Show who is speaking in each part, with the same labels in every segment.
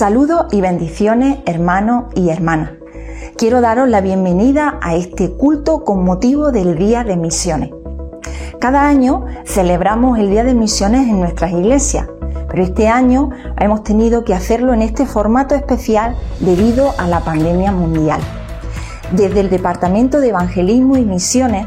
Speaker 1: Saludos y bendiciones hermanos y hermanas. Quiero daros la bienvenida a este culto con motivo del Día de Misiones. Cada año celebramos el Día de Misiones en nuestras iglesias, pero este año hemos tenido que hacerlo en este formato especial debido a la pandemia mundial. Desde el Departamento de Evangelismo y Misiones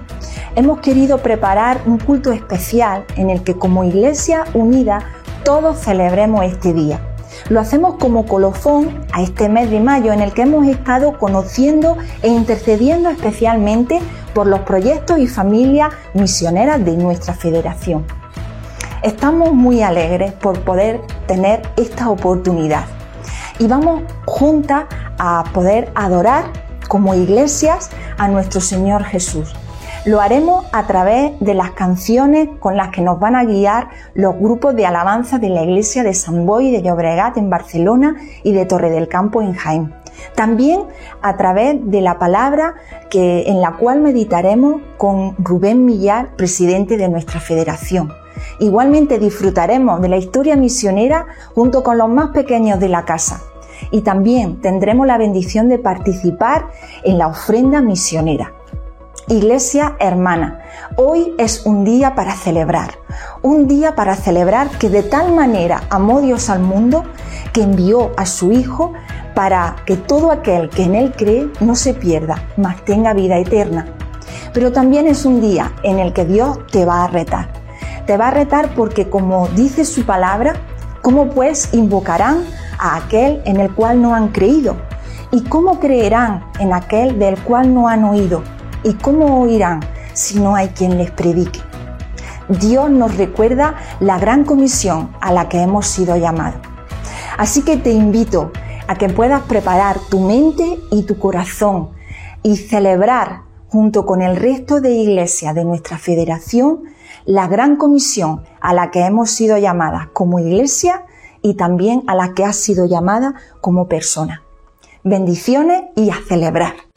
Speaker 1: hemos querido preparar un culto especial en el que como Iglesia Unida todos celebremos este día lo hacemos como colofón a este mes de mayo en el que hemos estado conociendo e intercediendo especialmente por los proyectos y familias misioneras de nuestra federación. Estamos muy alegres por poder tener esta oportunidad y vamos juntas a poder adorar como iglesias a nuestro Señor Jesús lo haremos a través de las canciones con las que nos van a guiar los grupos de alabanza de la iglesia de San Boy de Llobregat en Barcelona y de Torre del Campo en Jaén. También a través de la palabra que, en la cual meditaremos con Rubén Millar, presidente de nuestra federación. Igualmente disfrutaremos de la historia misionera junto con los más pequeños de la casa. Y también tendremos la bendición de participar en la ofrenda misionera. Iglesia hermana, hoy es un día para celebrar, un día para celebrar que de tal manera amó Dios al mundo que envió a su Hijo para que todo aquel que en Él cree no se pierda, mas tenga vida eterna. Pero también es un día en el que Dios te va a retar. Te va a retar porque como dice su palabra, ¿cómo pues invocarán a aquel en el cual no han creído? ¿Y cómo creerán en aquel del cual no han oído? ¿Y cómo oirán si no hay quien les predique? Dios nos recuerda la gran comisión a la que hemos sido llamados. Así que te invito a que puedas preparar tu mente y tu corazón y celebrar junto con el resto de iglesias de nuestra federación la gran comisión a la que hemos sido llamadas como iglesia y también a la que has sido llamada como persona. Bendiciones y a celebrar.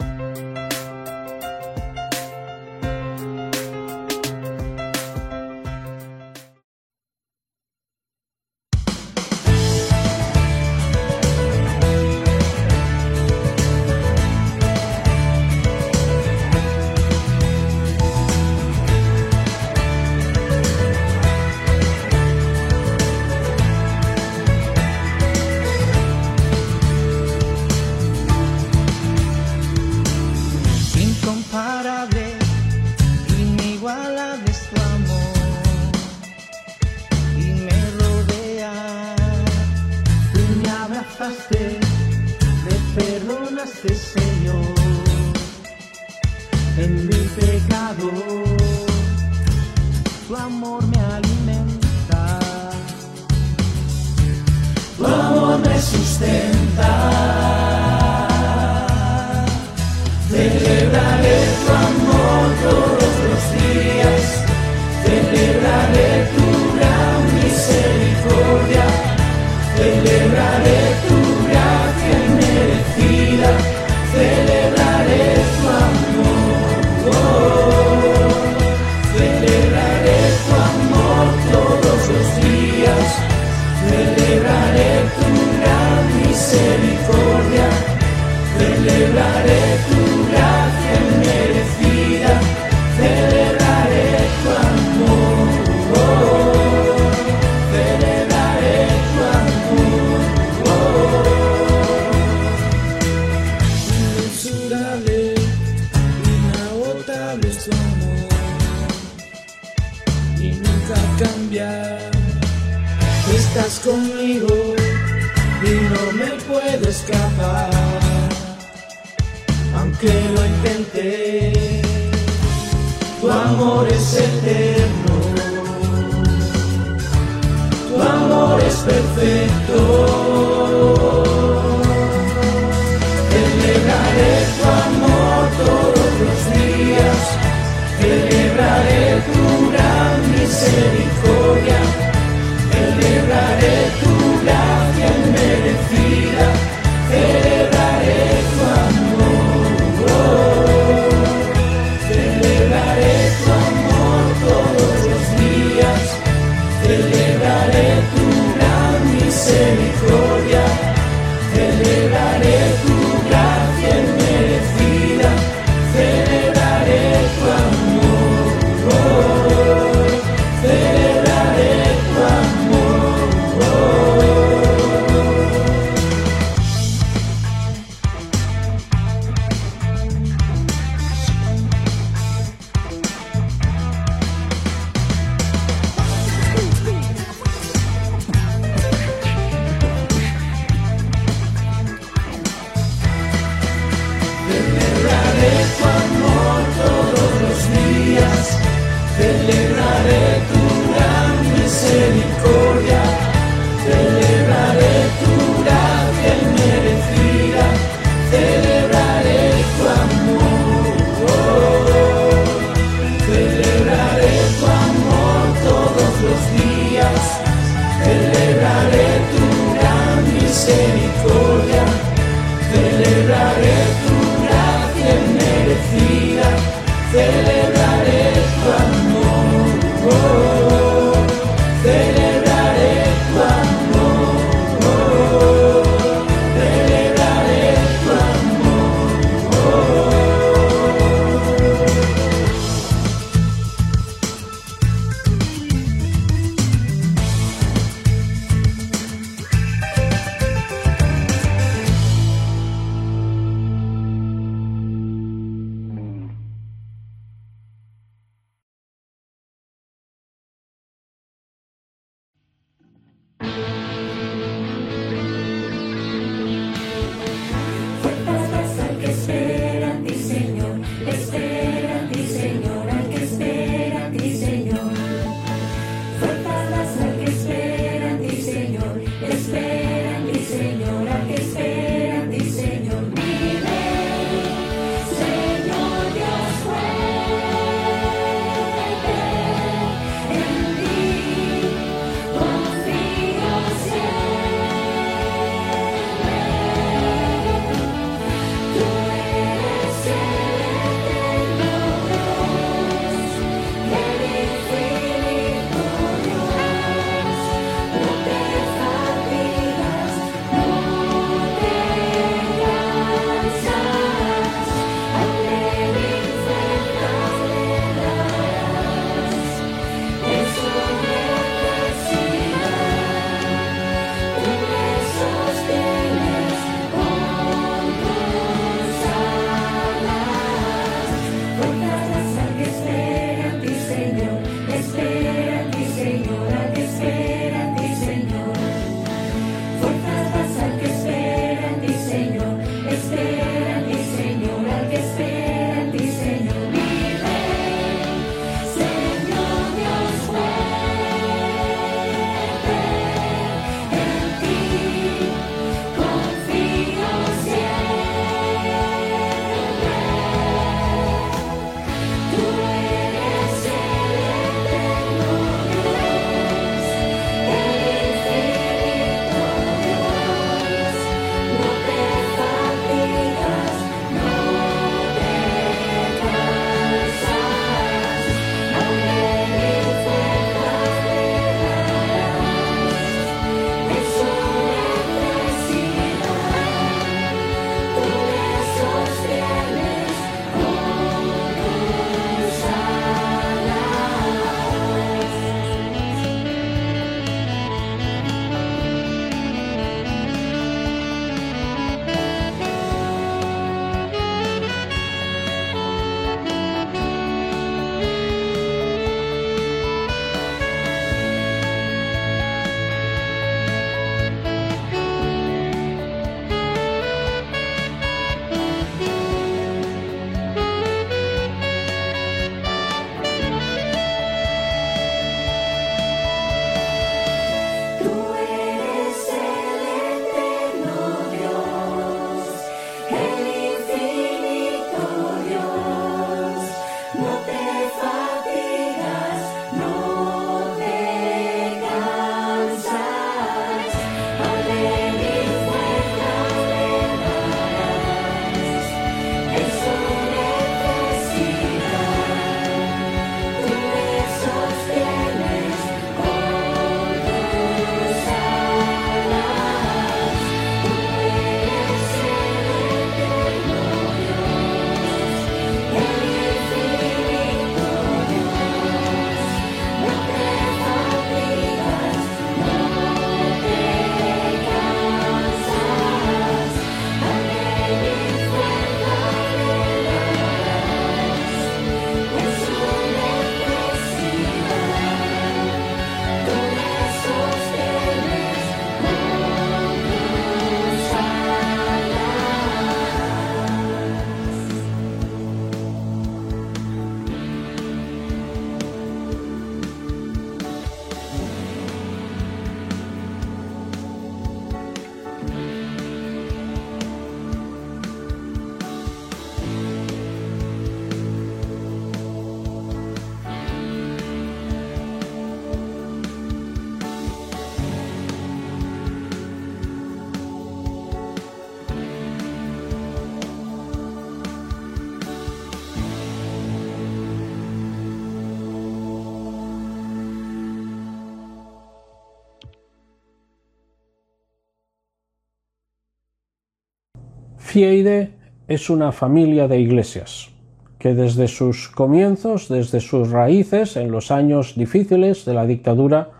Speaker 2: FIEIDE es una familia de iglesias que desde sus comienzos, desde sus raíces, en los años difíciles de la dictadura,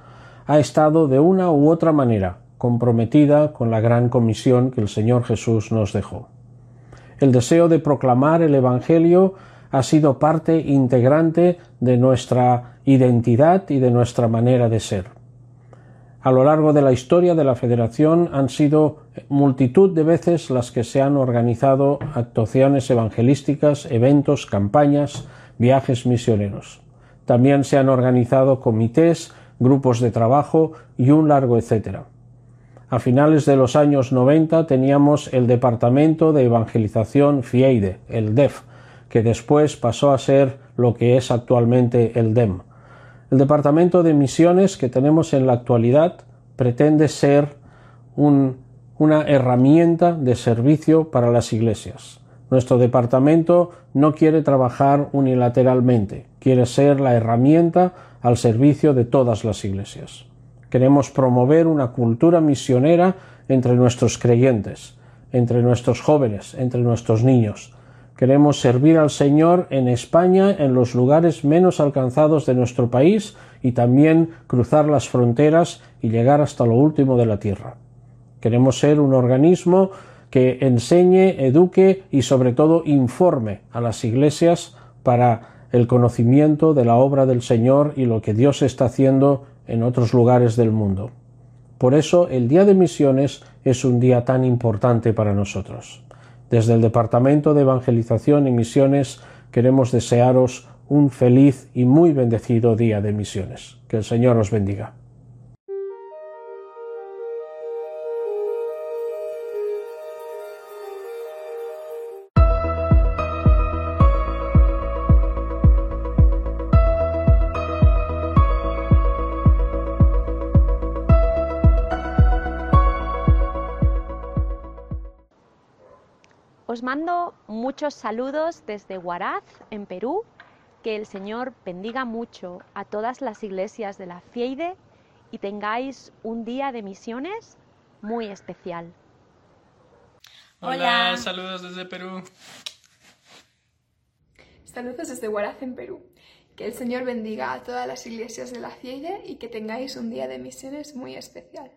Speaker 2: ha estado de una u otra manera comprometida con la gran comisión que el Señor Jesús nos dejó. El deseo de proclamar el Evangelio ha sido parte integrante de nuestra identidad y de nuestra manera de ser. A lo largo de la historia de la Federación han sido multitud de veces las que se han organizado actuaciones evangelísticas, eventos, campañas, viajes misioneros. También se han organizado comités, grupos de trabajo y un largo etcétera. A finales de los años 90 teníamos el Departamento de Evangelización FIEIDE, el DEF, que después pasó a ser lo que es actualmente el DEM. El Departamento de Misiones que tenemos en la actualidad pretende ser una herramienta de servicio para las iglesias. Nuestro departamento no quiere trabajar unilateralmente, quiere ser la herramienta al servicio de todas las iglesias. Queremos promover una cultura misionera entre nuestros creyentes, entre nuestros jóvenes, entre nuestros niños. Queremos servir al Señor en España, en los lugares menos alcanzados de nuestro país y también cruzar las fronteras y llegar hasta lo último de la tierra. Queremos ser un organismo que enseñe, eduque y sobre todo informe a las iglesias para el conocimiento de la obra del Señor y lo que Dios está haciendo en otros lugares del mundo. Por eso el Día de Misiones es un día tan importante para nosotros. Desde el Departamento de Evangelización y Misiones queremos desearos un feliz y muy bendecido Día de Misiones. Que el Señor os bendiga.
Speaker 3: Mando muchos saludos desde Huaraz, en Perú. Que el Señor bendiga mucho a todas las iglesias de la FIEIDE y tengáis un día de misiones muy especial.
Speaker 4: Hola, saludos desde Perú.
Speaker 5: Saludos desde Huaraz, en Perú. Que el Señor bendiga a todas las iglesias de la FIEIDE y que tengáis un día de misiones muy especial.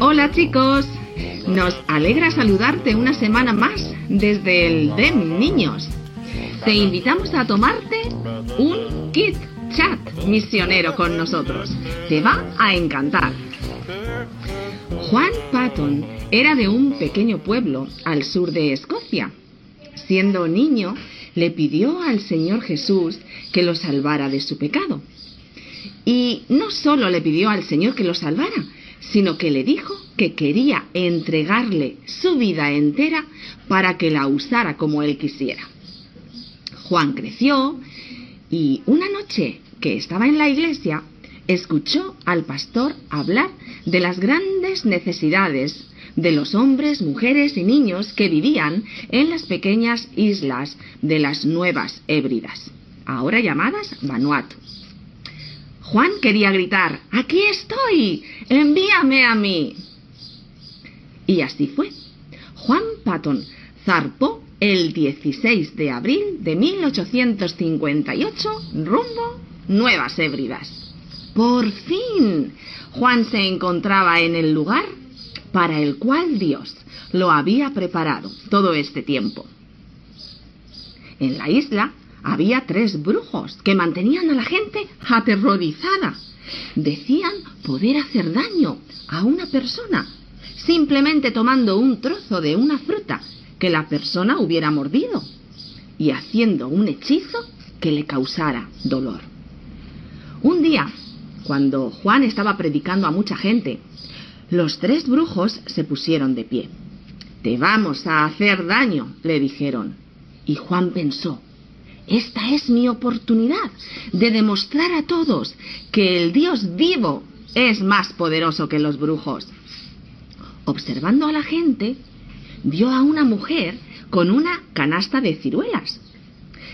Speaker 6: Hola chicos, nos alegra saludarte una semana más desde el DEM Niños. Te invitamos a tomarte un Kit Chat misionero con nosotros. Te va a encantar. Juan Patton era de un pequeño pueblo al sur de Escocia. Siendo niño, le pidió al Señor Jesús que lo salvara de su pecado. Y no solo le pidió al Señor que lo salvara, sino que le dijo que quería entregarle su vida entera para que la usara como él quisiera. Juan creció y una noche que estaba en la iglesia, escuchó al pastor hablar de las grandes necesidades de los hombres, mujeres y niños que vivían en las pequeñas islas de las Nuevas Hébridas, ahora llamadas Vanuatu. Juan quería gritar, aquí estoy, envíame a mí. Y así fue. Juan Patton zarpó el 16 de abril de 1858 rumbo Nuevas Hébridas. Por fin, Juan se encontraba en el lugar para el cual Dios lo había preparado todo este tiempo. En la isla había tres brujos que mantenían a la gente aterrorizada. Decían poder hacer daño a una persona simplemente tomando un trozo de una fruta que la persona hubiera mordido y haciendo un hechizo que le causara dolor. Un día, cuando Juan estaba predicando a mucha gente los tres brujos se pusieron de pie. Te vamos a hacer daño, le dijeron. Y Juan pensó, esta es mi oportunidad de demostrar a todos que el Dios vivo es más poderoso que los brujos. Observando a la gente, vio a una mujer con una canasta de ciruelas.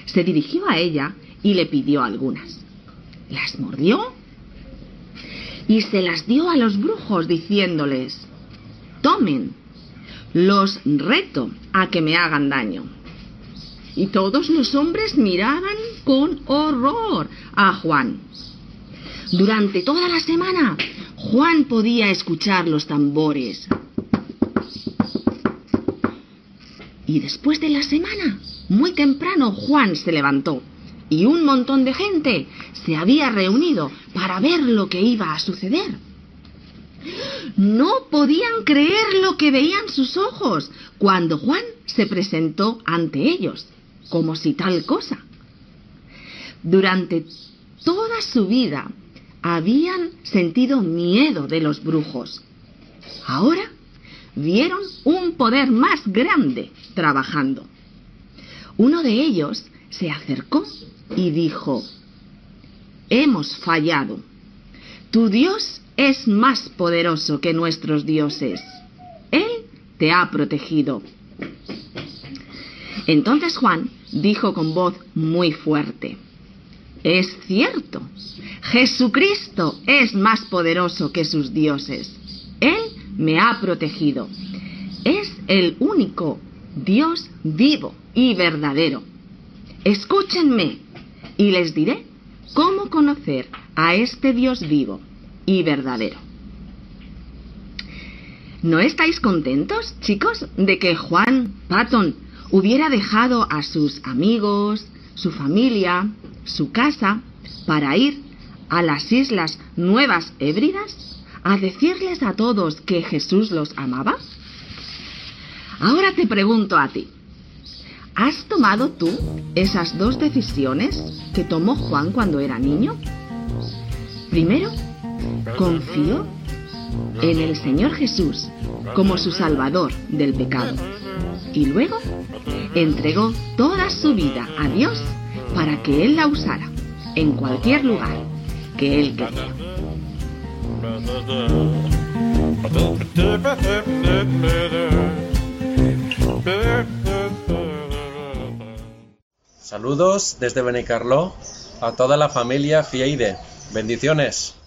Speaker 6: Se dirigió a ella y le pidió algunas. Las mordió y se las dio a los brujos diciéndoles, tomen, los reto a que me hagan daño. Y todos los hombres miraban con horror a Juan. Durante toda la semana, Juan podía escuchar los tambores. Y después de la semana, muy temprano, Juan se levantó y un montón de gente se había reunido para ver lo que iba a suceder. No podían creer lo que veían sus ojos cuando Juan se presentó ante ellos, como si tal cosa. Durante toda su vida habían sentido miedo de los brujos. Ahora vieron un poder más grande trabajando. Uno de ellos se acercó y dijo, hemos fallado. Tu Dios es más poderoso que nuestros dioses. Él te ha protegido. Entonces Juan dijo con voz muy fuerte, es cierto, Jesucristo es más poderoso que sus dioses. Él me ha protegido. Es el único Dios vivo y verdadero. Escúchenme y les diré cómo conocer a este Dios vivo y verdadero. ¿No estáis contentos, chicos, de que Juan Patton hubiera dejado a sus amigos, su familia, su casa, para ir a las Islas Nuevas Hébridas a decirles a todos que Jesús los amaba? Ahora te pregunto a ti, ¿Has tomado tú esas dos decisiones que tomó Juan cuando era niño? Primero, confió en el Señor Jesús como su Salvador del pecado. Y luego entregó toda su vida a Dios para que Él la usara en cualquier lugar que Él quería.
Speaker 4: Saludos desde Benicarló a toda la familia Fieide. Bendiciones.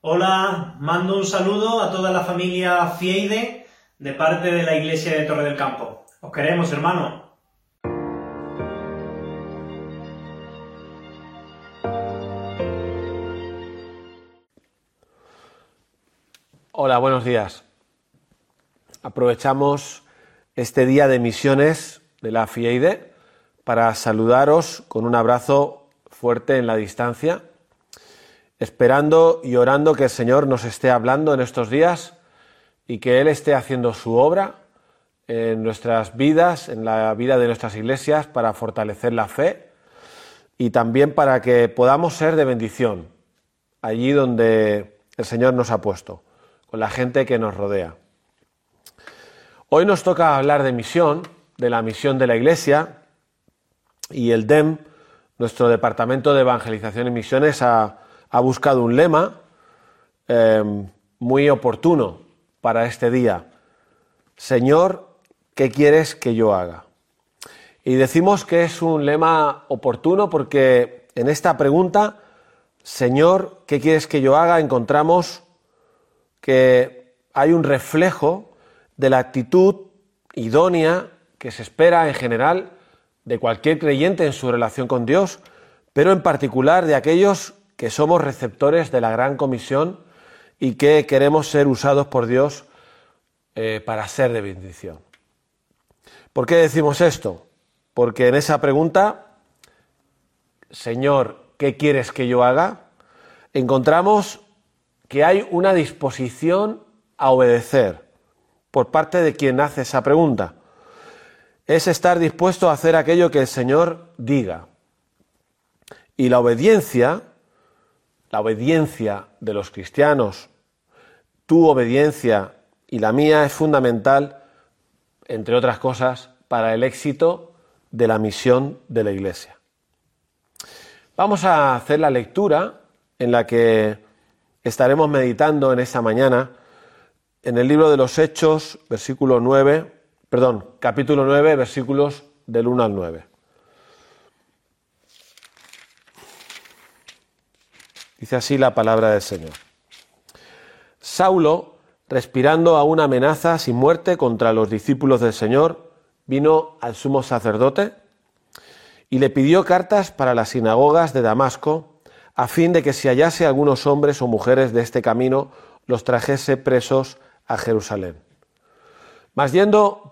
Speaker 7: Hola, mando un saludo a toda la familia Fieide de parte de la iglesia de Torre del Campo. Os queremos, hermano.
Speaker 8: Hola, buenos días. Aprovechamos este día de misiones de la FIEIDE para saludaros con un abrazo fuerte en la distancia, esperando y orando que el Señor nos esté hablando en estos días y que Él esté haciendo su obra en nuestras vidas, en la vida de nuestras iglesias, para fortalecer la fe y también para que podamos ser de bendición allí donde el Señor nos ha puesto, con la gente que nos rodea. Hoy nos toca hablar de misión, de la misión de la iglesia, y el DEM, nuestro Departamento de Evangelización y Misiones, ha, buscado un lema em, muy oportuno para este día. Señor, ¿qué quieres que yo haga? Y decimos que es un lema oportuno porque en esta pregunta, Señor, ¿qué quieres que yo haga? encontramos que hay un reflejo de la actitud idónea que se espera en general de cualquier creyente en su relación con Dios, pero en particular de aquellos que somos receptores de la gran comisión y que queremos ser usados por Dios eh, para ser de bendición. ¿Por qué decimos esto? Porque en esa pregunta, Señor, ¿qué quieres que yo haga? Encontramos que hay una disposición a obedecer por parte de quien hace esa pregunta es estar dispuesto a hacer aquello que el Señor diga. Y la obediencia, la obediencia de los cristianos, tu obediencia y la mía es fundamental, entre otras cosas, para el éxito de la misión de la Iglesia. Vamos a hacer la lectura en la que estaremos meditando en esta mañana en el libro de los Hechos, versículo 9 perdón, capítulo 9, versículos del 1 al 9. Dice así la palabra del Señor. Saulo, respirando aún amenazas y muerte contra los discípulos del Señor, vino al sumo sacerdote y le pidió cartas para las sinagogas de Damasco, a fin de que si hallase algunos hombres o mujeres de este camino, los trajese presos a Jerusalén. Mas yendo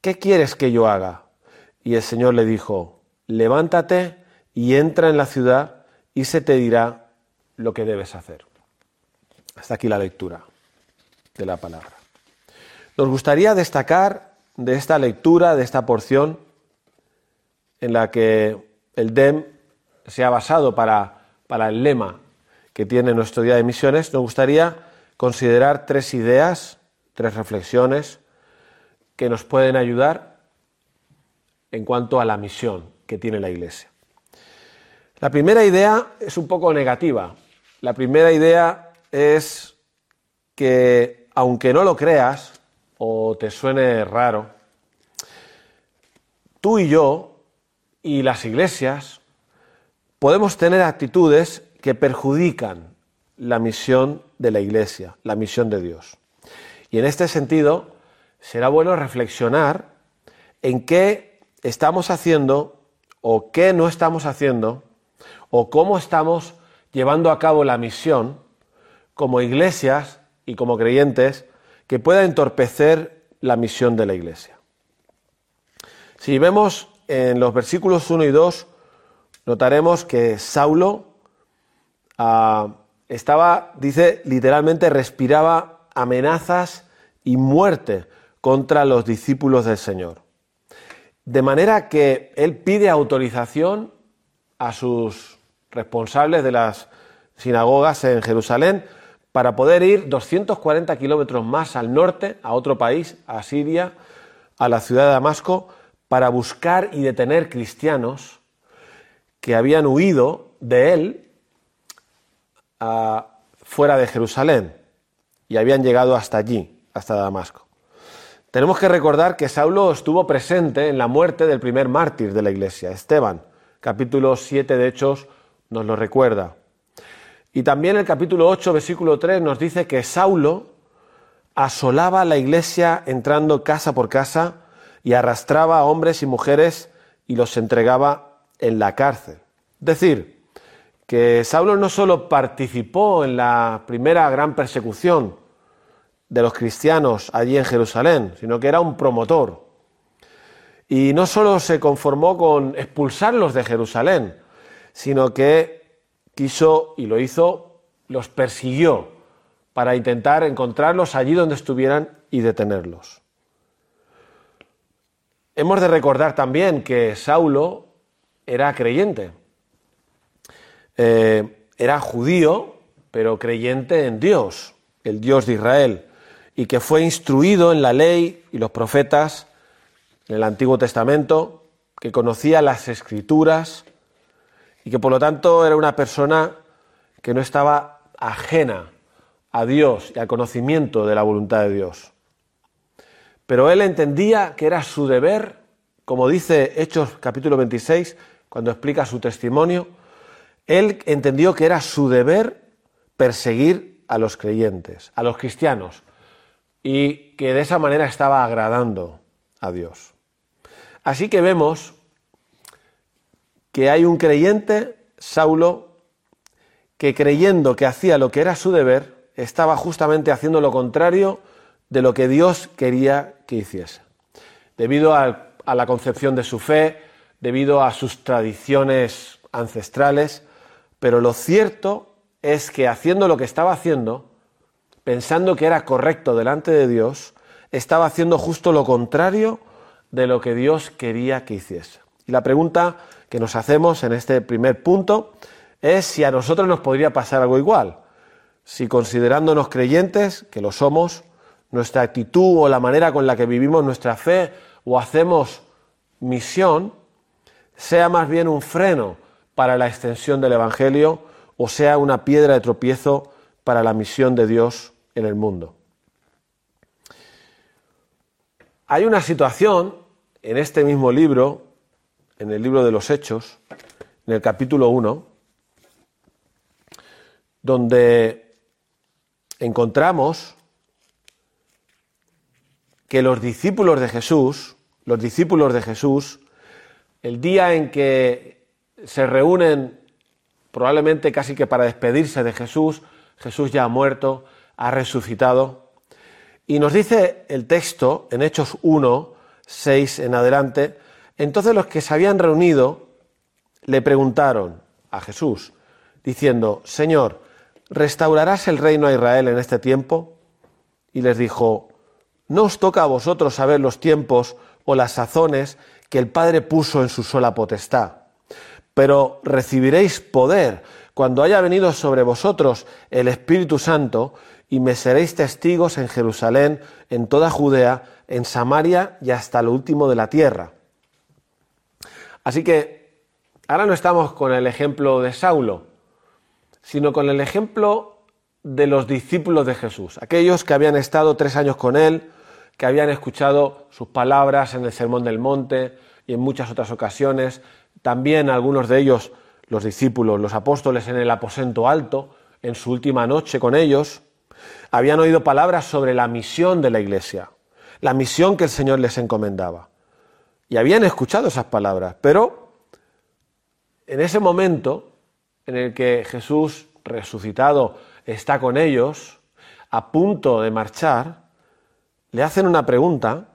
Speaker 8: ¿qué quieres que yo haga? Y el Señor le dijo, levántate y entra en la ciudad y se te dirá lo que debes hacer. Hasta aquí la lectura de la palabra. Nos gustaría destacar de esta lectura, de esta porción, en la que el DEM se ha basado para, para el lema que tiene nuestro Día de Misiones, nos gustaría considerar tres ideas, tres reflexiones que nos pueden ayudar en cuanto a la misión que tiene la Iglesia. La primera idea es un poco negativa. La primera idea es que, aunque no lo creas o te suene raro, tú y yo y las iglesias podemos tener actitudes que perjudican la misión de la Iglesia, la misión de Dios. Y en este sentido, será bueno reflexionar en qué estamos haciendo o qué no estamos haciendo o cómo estamos llevando a cabo la misión como iglesias y como creyentes que pueda entorpecer la misión de la iglesia. Si vemos en los versículos 1 y 2, notaremos que Saulo ah, estaba, dice, literalmente respiraba amenazas y muerte contra los discípulos del Señor. De manera que él pide autorización a sus responsables de las sinagogas en Jerusalén para poder ir 240 kilómetros más al norte, a otro país, a Siria, a la ciudad de Damasco, para buscar y detener cristianos que habían huido de él fuera de Jerusalén y habían llegado hasta allí, hasta Damasco. Tenemos que recordar que Saulo estuvo presente en la muerte del primer mártir de la iglesia, Esteban. Capítulo 7 de Hechos nos lo recuerda. Y también el capítulo 8, versículo 3 nos dice que Saulo asolaba la iglesia entrando casa por casa y arrastraba a hombres y mujeres y los entregaba en la cárcel. Es decir, que Saulo no solo participó en la primera gran persecución de los cristianos allí en Jerusalén, sino que era un promotor. Y no solo se conformó con expulsarlos de Jerusalén, sino que quiso y lo hizo, los persiguió para intentar encontrarlos allí donde estuvieran y detenerlos. Hemos de recordar también que Saulo era creyente, eh, era judío, pero creyente en Dios, el Dios de Israel, y que fue instruido en la ley y los profetas en el Antiguo Testamento, que conocía las escrituras, y que por lo tanto era una persona que no estaba ajena a Dios y al conocimiento de la voluntad de Dios. Pero él entendía que era su deber, como dice Hechos capítulo 26, cuando explica su testimonio, él entendió que era su deber perseguir a los creyentes, a los cristianos, y que de esa manera estaba agradando a Dios. Así que vemos que hay un creyente, Saulo, que creyendo que hacía lo que era su deber, estaba justamente haciendo lo contrario de lo que Dios quería que hiciese. Debido a, a la concepción de su fe, debido a sus tradiciones ancestrales, pero lo cierto es que haciendo lo que estaba haciendo, pensando que era correcto delante de Dios, estaba haciendo justo lo contrario de lo que Dios quería que hiciese. Y la pregunta que nos hacemos en este primer punto es si a nosotros nos podría pasar algo igual. Si considerándonos creyentes, que lo somos, nuestra actitud o la manera con la que vivimos nuestra fe o hacemos misión, sea más bien un freno para la extensión del Evangelio o sea una piedra de tropiezo para la misión de Dios en el mundo. Hay una situación en este mismo libro, en el libro de los Hechos, en el capítulo 1, donde encontramos que los discípulos de Jesús, los discípulos de Jesús, el día en que se reúnen probablemente casi que para despedirse de Jesús, Jesús ya ha muerto, ha resucitado, y nos dice el texto en Hechos 1, 6 en adelante, entonces los que se habían reunido le preguntaron a Jesús, diciendo, Señor, ¿restaurarás el reino a Israel en este tiempo? Y les dijo, no os toca a vosotros saber los tiempos o las sazones que el Padre puso en su sola potestad, pero recibiréis poder cuando haya venido sobre vosotros el Espíritu Santo y me seréis testigos en Jerusalén, en toda Judea, en Samaria y hasta lo último de la tierra. Así que ahora no estamos con el ejemplo de Saulo, sino con el ejemplo de los discípulos de Jesús, aquellos que habían estado tres años con él, que habían escuchado sus palabras en el Sermón del Monte y en muchas otras ocasiones, también algunos de ellos, los discípulos, los apóstoles en el aposento alto, en su última noche con ellos, habían oído palabras sobre la misión de la iglesia, la misión que el Señor les encomendaba. Y habían escuchado esas palabras, pero en ese momento en el que Jesús resucitado está con ellos, a punto de marchar, le hacen una pregunta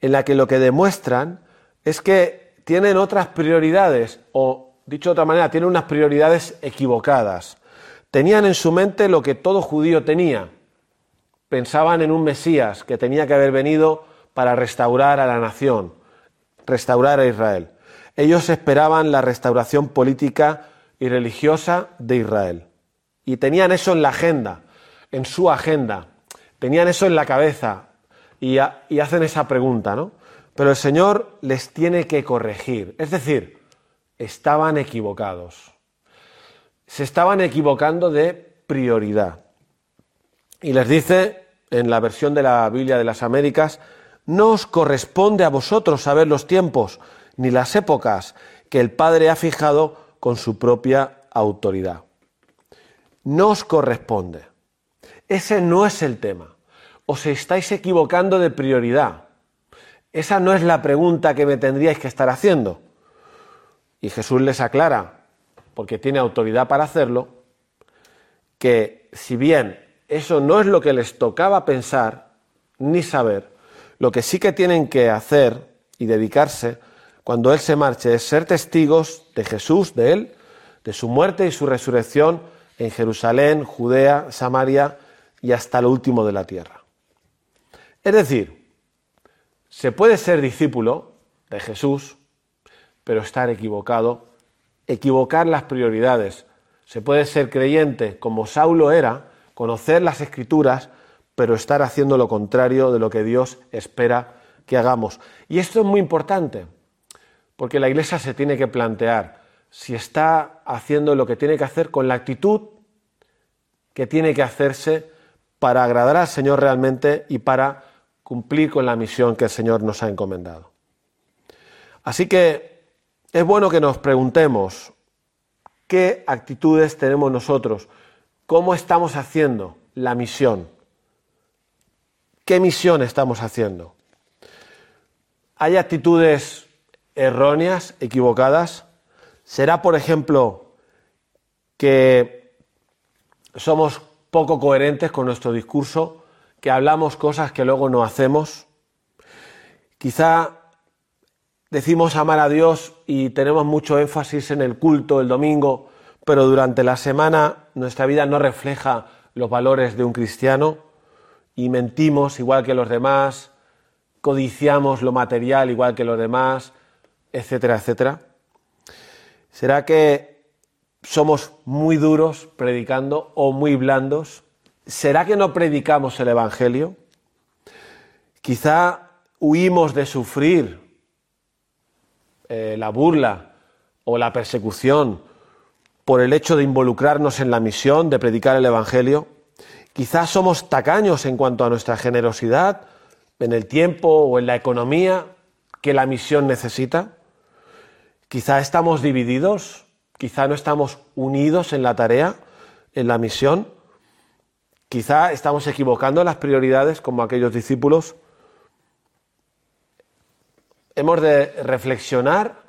Speaker 8: en la que lo que demuestran es que tienen otras prioridades, o dicho de otra manera, tienen unas prioridades equivocadas. Tenían en su mente lo que todo judío tenía. Pensaban en un Mesías que tenía que haber venido para restaurar a la nación, restaurar a Israel. Ellos esperaban la restauración política y religiosa de Israel. Y tenían eso en la agenda, en su agenda. Tenían eso en la cabeza y, hacen esa pregunta, ¿no? Pero el Señor les tiene que corregir. Es decir, estaban equivocados se estaban equivocando de prioridad. Y les dice, en la versión de la Biblia de las Américas, no os corresponde a vosotros saber los tiempos ni las épocas que el Padre ha fijado con su propia autoridad. No os corresponde. Ese no es el tema. Os estáis equivocando de prioridad. Esa no es la pregunta que me tendríais que estar haciendo. Y Jesús les aclara, porque tiene autoridad para hacerlo, que si bien eso no es lo que les tocaba pensar ni saber, lo que sí que tienen que hacer y dedicarse cuando Él se marche es ser testigos de Jesús, de Él, de su muerte y su resurrección en Jerusalén, Judea, Samaria y hasta lo último de la tierra. Es decir, se puede ser discípulo de Jesús, pero estar equivocado equivocar las prioridades. Se puede ser creyente como Saulo era, conocer las escrituras, pero estar haciendo lo contrario de lo que Dios espera que hagamos. Y esto es muy importante, porque la Iglesia se tiene que plantear si está haciendo lo que tiene que hacer con la actitud que tiene que hacerse para agradar al Señor realmente y para cumplir con la misión que el Señor nos ha encomendado. Así que es bueno que nos preguntemos qué actitudes tenemos nosotros, cómo estamos haciendo la misión, qué misión estamos haciendo. ¿Hay actitudes erróneas, equivocadas? ¿Será, por ejemplo, que somos poco coherentes con nuestro discurso, que hablamos cosas que luego no hacemos? Quizá decimos amar a Dios y tenemos mucho énfasis en el culto el domingo, pero durante la semana nuestra vida no refleja los valores de un cristiano y mentimos igual que los demás codiciamos lo material igual que los demás, etcétera, etcétera? ¿Será que somos muy duros predicando o muy blandos? ¿Será que no predicamos el Evangelio? Quizá huimos de sufrir eh, la burla o la persecución por el hecho de involucrarnos en la misión de predicar el Evangelio. Quizás somos tacaños en cuanto a nuestra generosidad en el tiempo o en la economía que la misión necesita. Quizá estamos divididos, quizá no estamos unidos en la tarea, en la misión. Quizá estamos equivocando las prioridades como aquellos discípulos. Hemos de reflexionar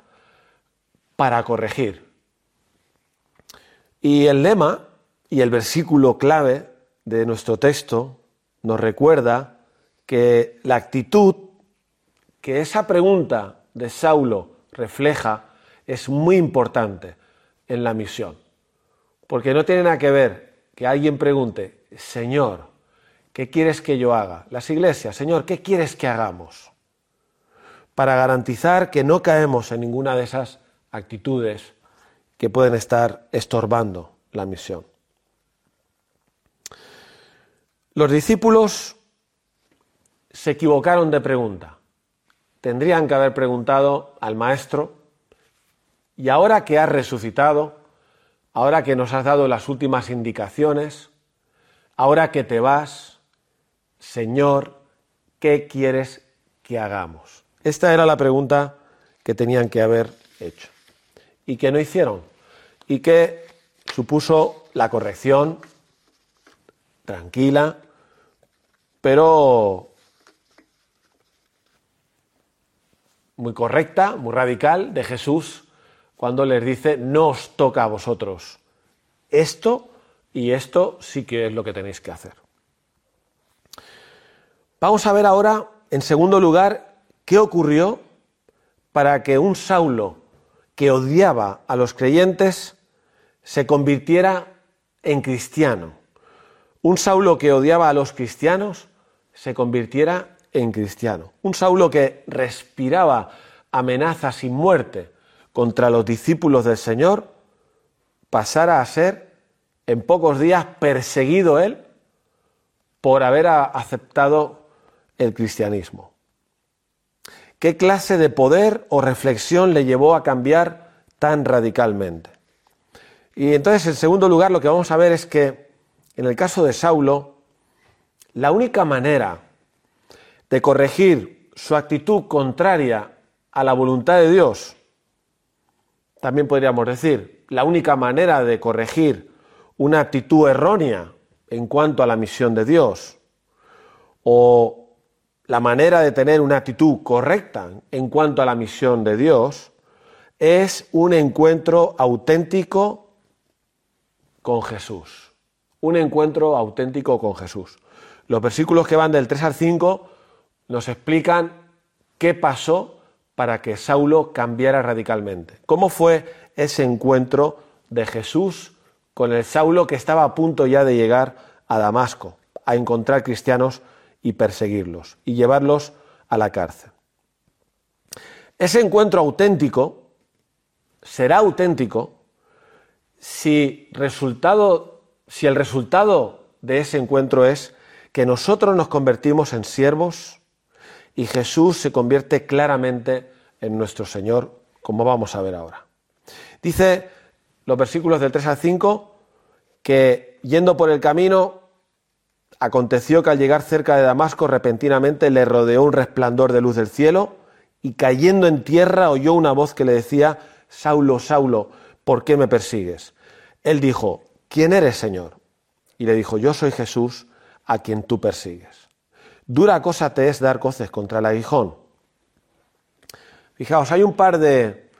Speaker 8: para corregir. Y el lema y el versículo clave de nuestro texto nos recuerda que la actitud que esa pregunta de Saulo refleja es muy importante en la misión. Porque no tiene nada que ver que alguien pregunte, Señor, ¿qué quieres que yo haga? Las iglesias, Señor, ¿qué quieres que hagamos? Para garantizar que no caemos en ninguna de esas actitudes que pueden estar estorbando la misión. Los discípulos se equivocaron de pregunta. Tendrían que haber preguntado al Maestro, y ahora que has resucitado, ahora que nos has dado las últimas indicaciones, ahora que te vas, Señor, ¿qué quieres que hagamos? Esta era la pregunta que tenían que haber hecho. Y que no hicieron y que supuso la corrección tranquila, pero muy correcta, muy radical de Jesús cuando les dice, no os toca a vosotros esto y esto sí que es lo que tenéis que hacer. Vamos a ver ahora, en segundo lugar, qué ocurrió para que un Saulo que odiaba a los creyentes se convirtiera en cristiano. Un Saulo que odiaba a los cristianos se convirtiera en cristiano. Un Saulo que respiraba amenazas y muerte contra los discípulos del Señor pasara a ser en pocos días perseguido él por haber aceptado el cristianismo. ¿Qué clase de poder o reflexión le llevó a cambiar tan radicalmente? Y entonces, en segundo lugar, lo que vamos a ver es que en el caso de Saulo, la única manera de corregir su actitud contraria a la voluntad de Dios, también podríamos decir, la única manera de corregir una actitud errónea en cuanto a la misión de Dios, o la manera de tener una actitud correcta en cuanto a la misión de Dios es un encuentro auténtico con Jesús. Un encuentro auténtico con Jesús. Los versículos que van del 3 al 5 nos explican qué pasó para que Saulo cambiara radicalmente. ¿Cómo fue ese encuentro de Jesús con el Saulo que estaba a punto ya de llegar a Damasco, a encontrar cristianos y perseguirlos y llevarlos a la cárcel. Ese encuentro auténtico será auténtico si, resultado, si el resultado de ese encuentro es que nosotros nos convertimos en siervos y Jesús se convierte claramente en nuestro Señor, como vamos a ver ahora. Dice los versículos del 3 al 5 que yendo por el camino Aconteció que al llegar cerca de Damasco repentinamente le rodeó un resplandor de luz del cielo y cayendo en tierra oyó una voz que le decía, Saulo, Saulo, ¿por qué me persigues? Él dijo, ¿quién eres, Señor? Y le dijo, yo soy Jesús a quien tú persigues. Dura cosa te es dar coces contra el aguijón. Fijaos, hay un par de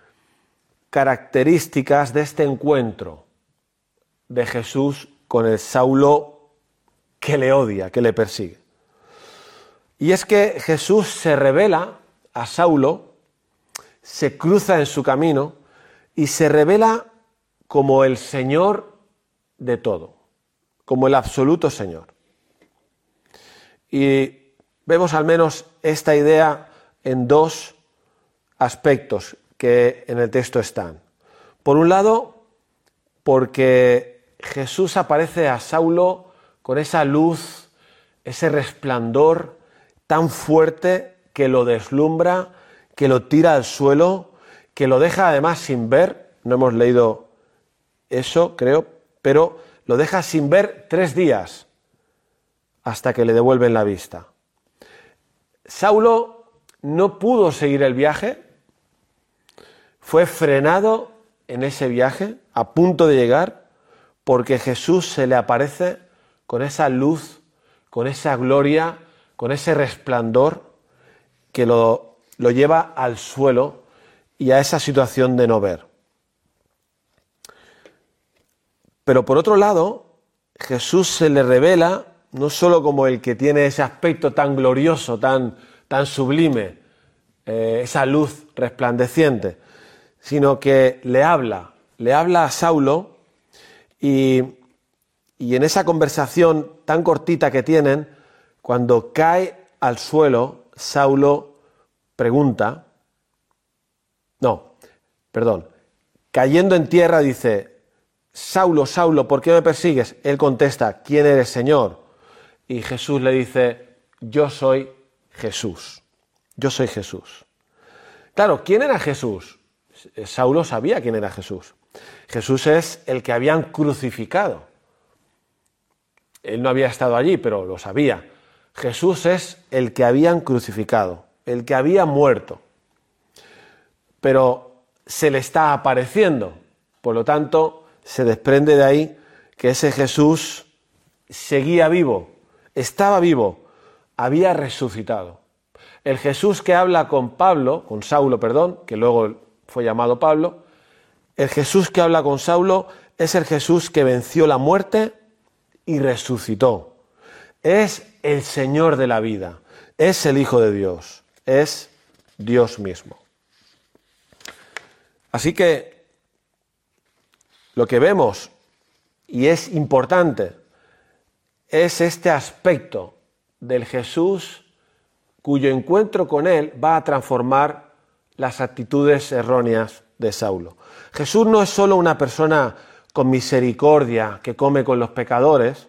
Speaker 8: características de este encuentro de Jesús con el Saulo que le odia, que le persigue. Y es que Jesús se revela a Saulo, se cruza en su camino y se revela como el Señor de todo, como el absoluto Señor. Y vemos al menos esta idea en dos aspectos que en el texto están. Por un lado, porque Jesús aparece a Saulo con esa luz, ese resplandor tan fuerte que lo deslumbra, que lo tira al suelo, que lo deja además sin ver. No hemos leído eso, creo, pero lo deja sin ver tres días hasta que le devuelven la vista. Saulo no pudo seguir el viaje, fue frenado en ese viaje, a punto de llegar, porque Jesús se le aparece con esa luz, con esa gloria, con ese resplandor que lo, lo lleva al suelo y a esa situación de no ver. Pero por otro lado, Jesús se le revela no solo como el que tiene ese aspecto tan glorioso, tan, tan sublime, eh, esa luz resplandeciente, sino que le habla, le habla a Saulo y, y en esa conversación tan cortita que tienen, cuando cae al suelo, Saulo pregunta, no, perdón, cayendo en tierra dice, Saulo, Saulo, ¿por qué me persigues? Él contesta, ¿quién eres, Señor? Y Jesús le dice, yo soy Jesús, yo soy Jesús. Claro, ¿quién era Jesús? Saulo sabía quién era Jesús. Jesús es el que habían crucificado. Él no había estado allí, pero lo sabía. Jesús es el que habían crucificado, el que había muerto. Pero se le está apareciendo. Por lo tanto, se desprende de ahí que ese Jesús seguía vivo, estaba vivo, había resucitado. El Jesús que habla con Pablo, con Saulo, perdón, que luego fue llamado Pablo, el Jesús que habla con Saulo es el Jesús que venció la muerte y resucitó. Es el Señor de la vida, es el Hijo de Dios, es Dios mismo. Así que lo que vemos, y es importante, es este aspecto del Jesús cuyo encuentro con Él va a transformar las actitudes erróneas de Saulo. Jesús no es solo una persona con misericordia que come con los pecadores,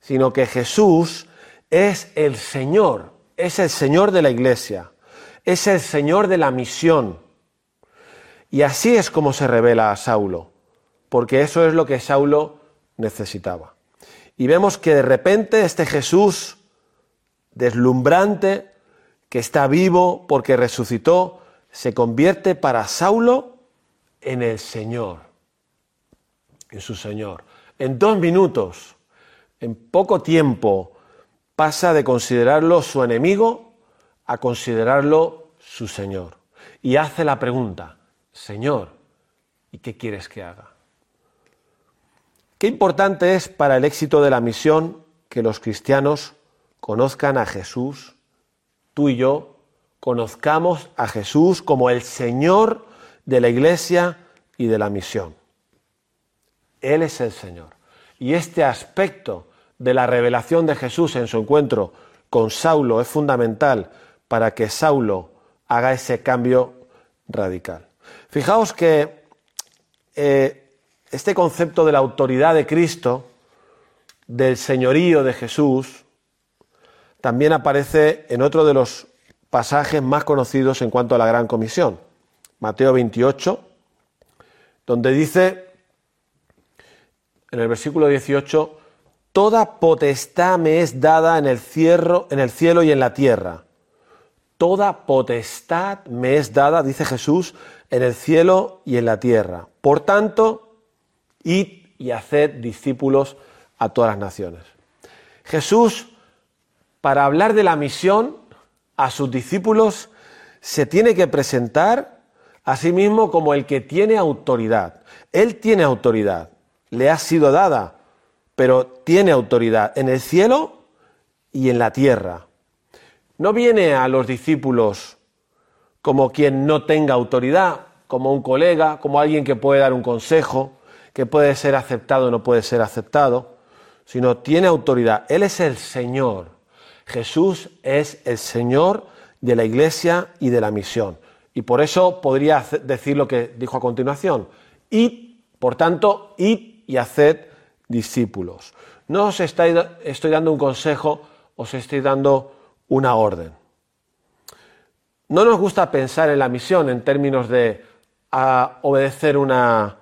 Speaker 8: sino que Jesús es el Señor, es el Señor de la iglesia, es el Señor de la misión. Y así es como se revela a Saulo, porque eso es lo que Saulo necesitaba. Y vemos que de repente este Jesús deslumbrante, que está vivo porque resucitó, se convierte para Saulo en el Señor, en su Señor. En dos minutos, en poco tiempo, pasa de considerarlo su enemigo a considerarlo su Señor. Y hace la pregunta, Señor, ¿y qué quieres que haga? Qué importante es para el éxito de la misión que los cristianos conozcan a Jesús, tú y yo, conozcamos a Jesús como el Señor de la iglesia y de la misión. Él es el Señor. Y este aspecto de la revelación de Jesús en su encuentro con Saulo es fundamental para que Saulo haga ese cambio radical. Fijaos que eh, este concepto de la autoridad de Cristo, del señorío de Jesús, también aparece en otro de los pasajes más conocidos en cuanto a la Gran Comisión, Mateo 28, donde dice, en el versículo 18, Toda potestad me es dada en el, en el cielo y en la tierra. Toda potestad me es dada, dice Jesús, en el cielo y en la tierra. Por tanto, id y haced discípulos a todas las naciones. Jesús para hablar de la misión a sus discípulos, se tiene que presentar a sí mismo como el que tiene autoridad. Él tiene autoridad, le ha sido dada, pero tiene autoridad en el cielo y en la tierra. No viene a los discípulos como quien no tenga autoridad, como un colega, como alguien que puede dar un consejo, que puede ser aceptado o no puede ser aceptado, sino tiene autoridad. Él es el Señor Jesús es el Señor de la iglesia y de la misión. Y por eso podría decir lo que dijo a continuación. Id, por tanto, id y haced discípulos. No os estoy, estoy dando un consejo, os estoy dando una orden. No nos gusta pensar en la misión en términos de obedecer una,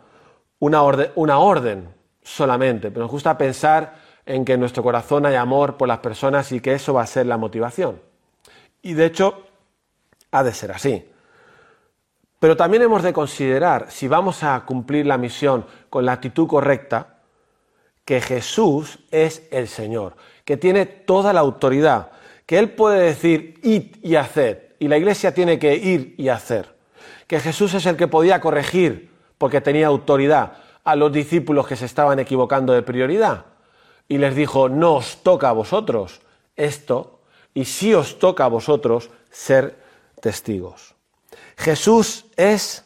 Speaker 8: una, una orden solamente, pero nos gusta pensar en que en nuestro corazón hay amor por las personas y que eso va a ser la motivación. Y de hecho, ha de ser así. Pero también hemos de considerar, si vamos a cumplir la misión con la actitud correcta, que Jesús es el Señor, que tiene toda la autoridad, que Él puede decir id y haced, y la iglesia tiene que ir y hacer, que Jesús es el que podía corregir, porque tenía autoridad, a los discípulos que se estaban equivocando de prioridad, y les dijo, no os toca a vosotros esto, y sí os toca a vosotros ser testigos. Jesús es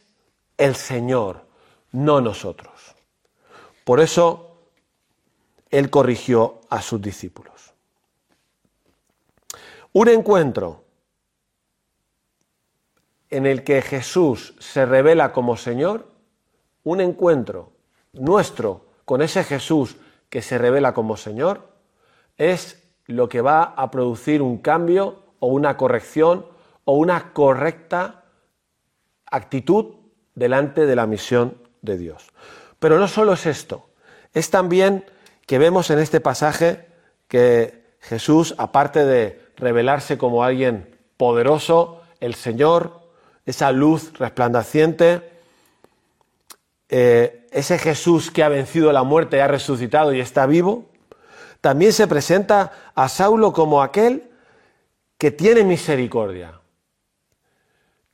Speaker 8: el Señor, no nosotros. Por eso Él corrigió a sus discípulos. Un encuentro en el que Jesús se revela como Señor, un encuentro nuestro con ese Jesús que se revela como Señor, es lo que va a producir un cambio o una corrección o una correcta actitud delante de la misión de Dios. Pero no solo es esto, es también que vemos en este pasaje que Jesús, aparte de revelarse como alguien poderoso, el Señor, esa luz resplandeciente, eh, ese Jesús que ha vencido la muerte, ha resucitado y está vivo, también se presenta a Saulo como aquel que tiene misericordia.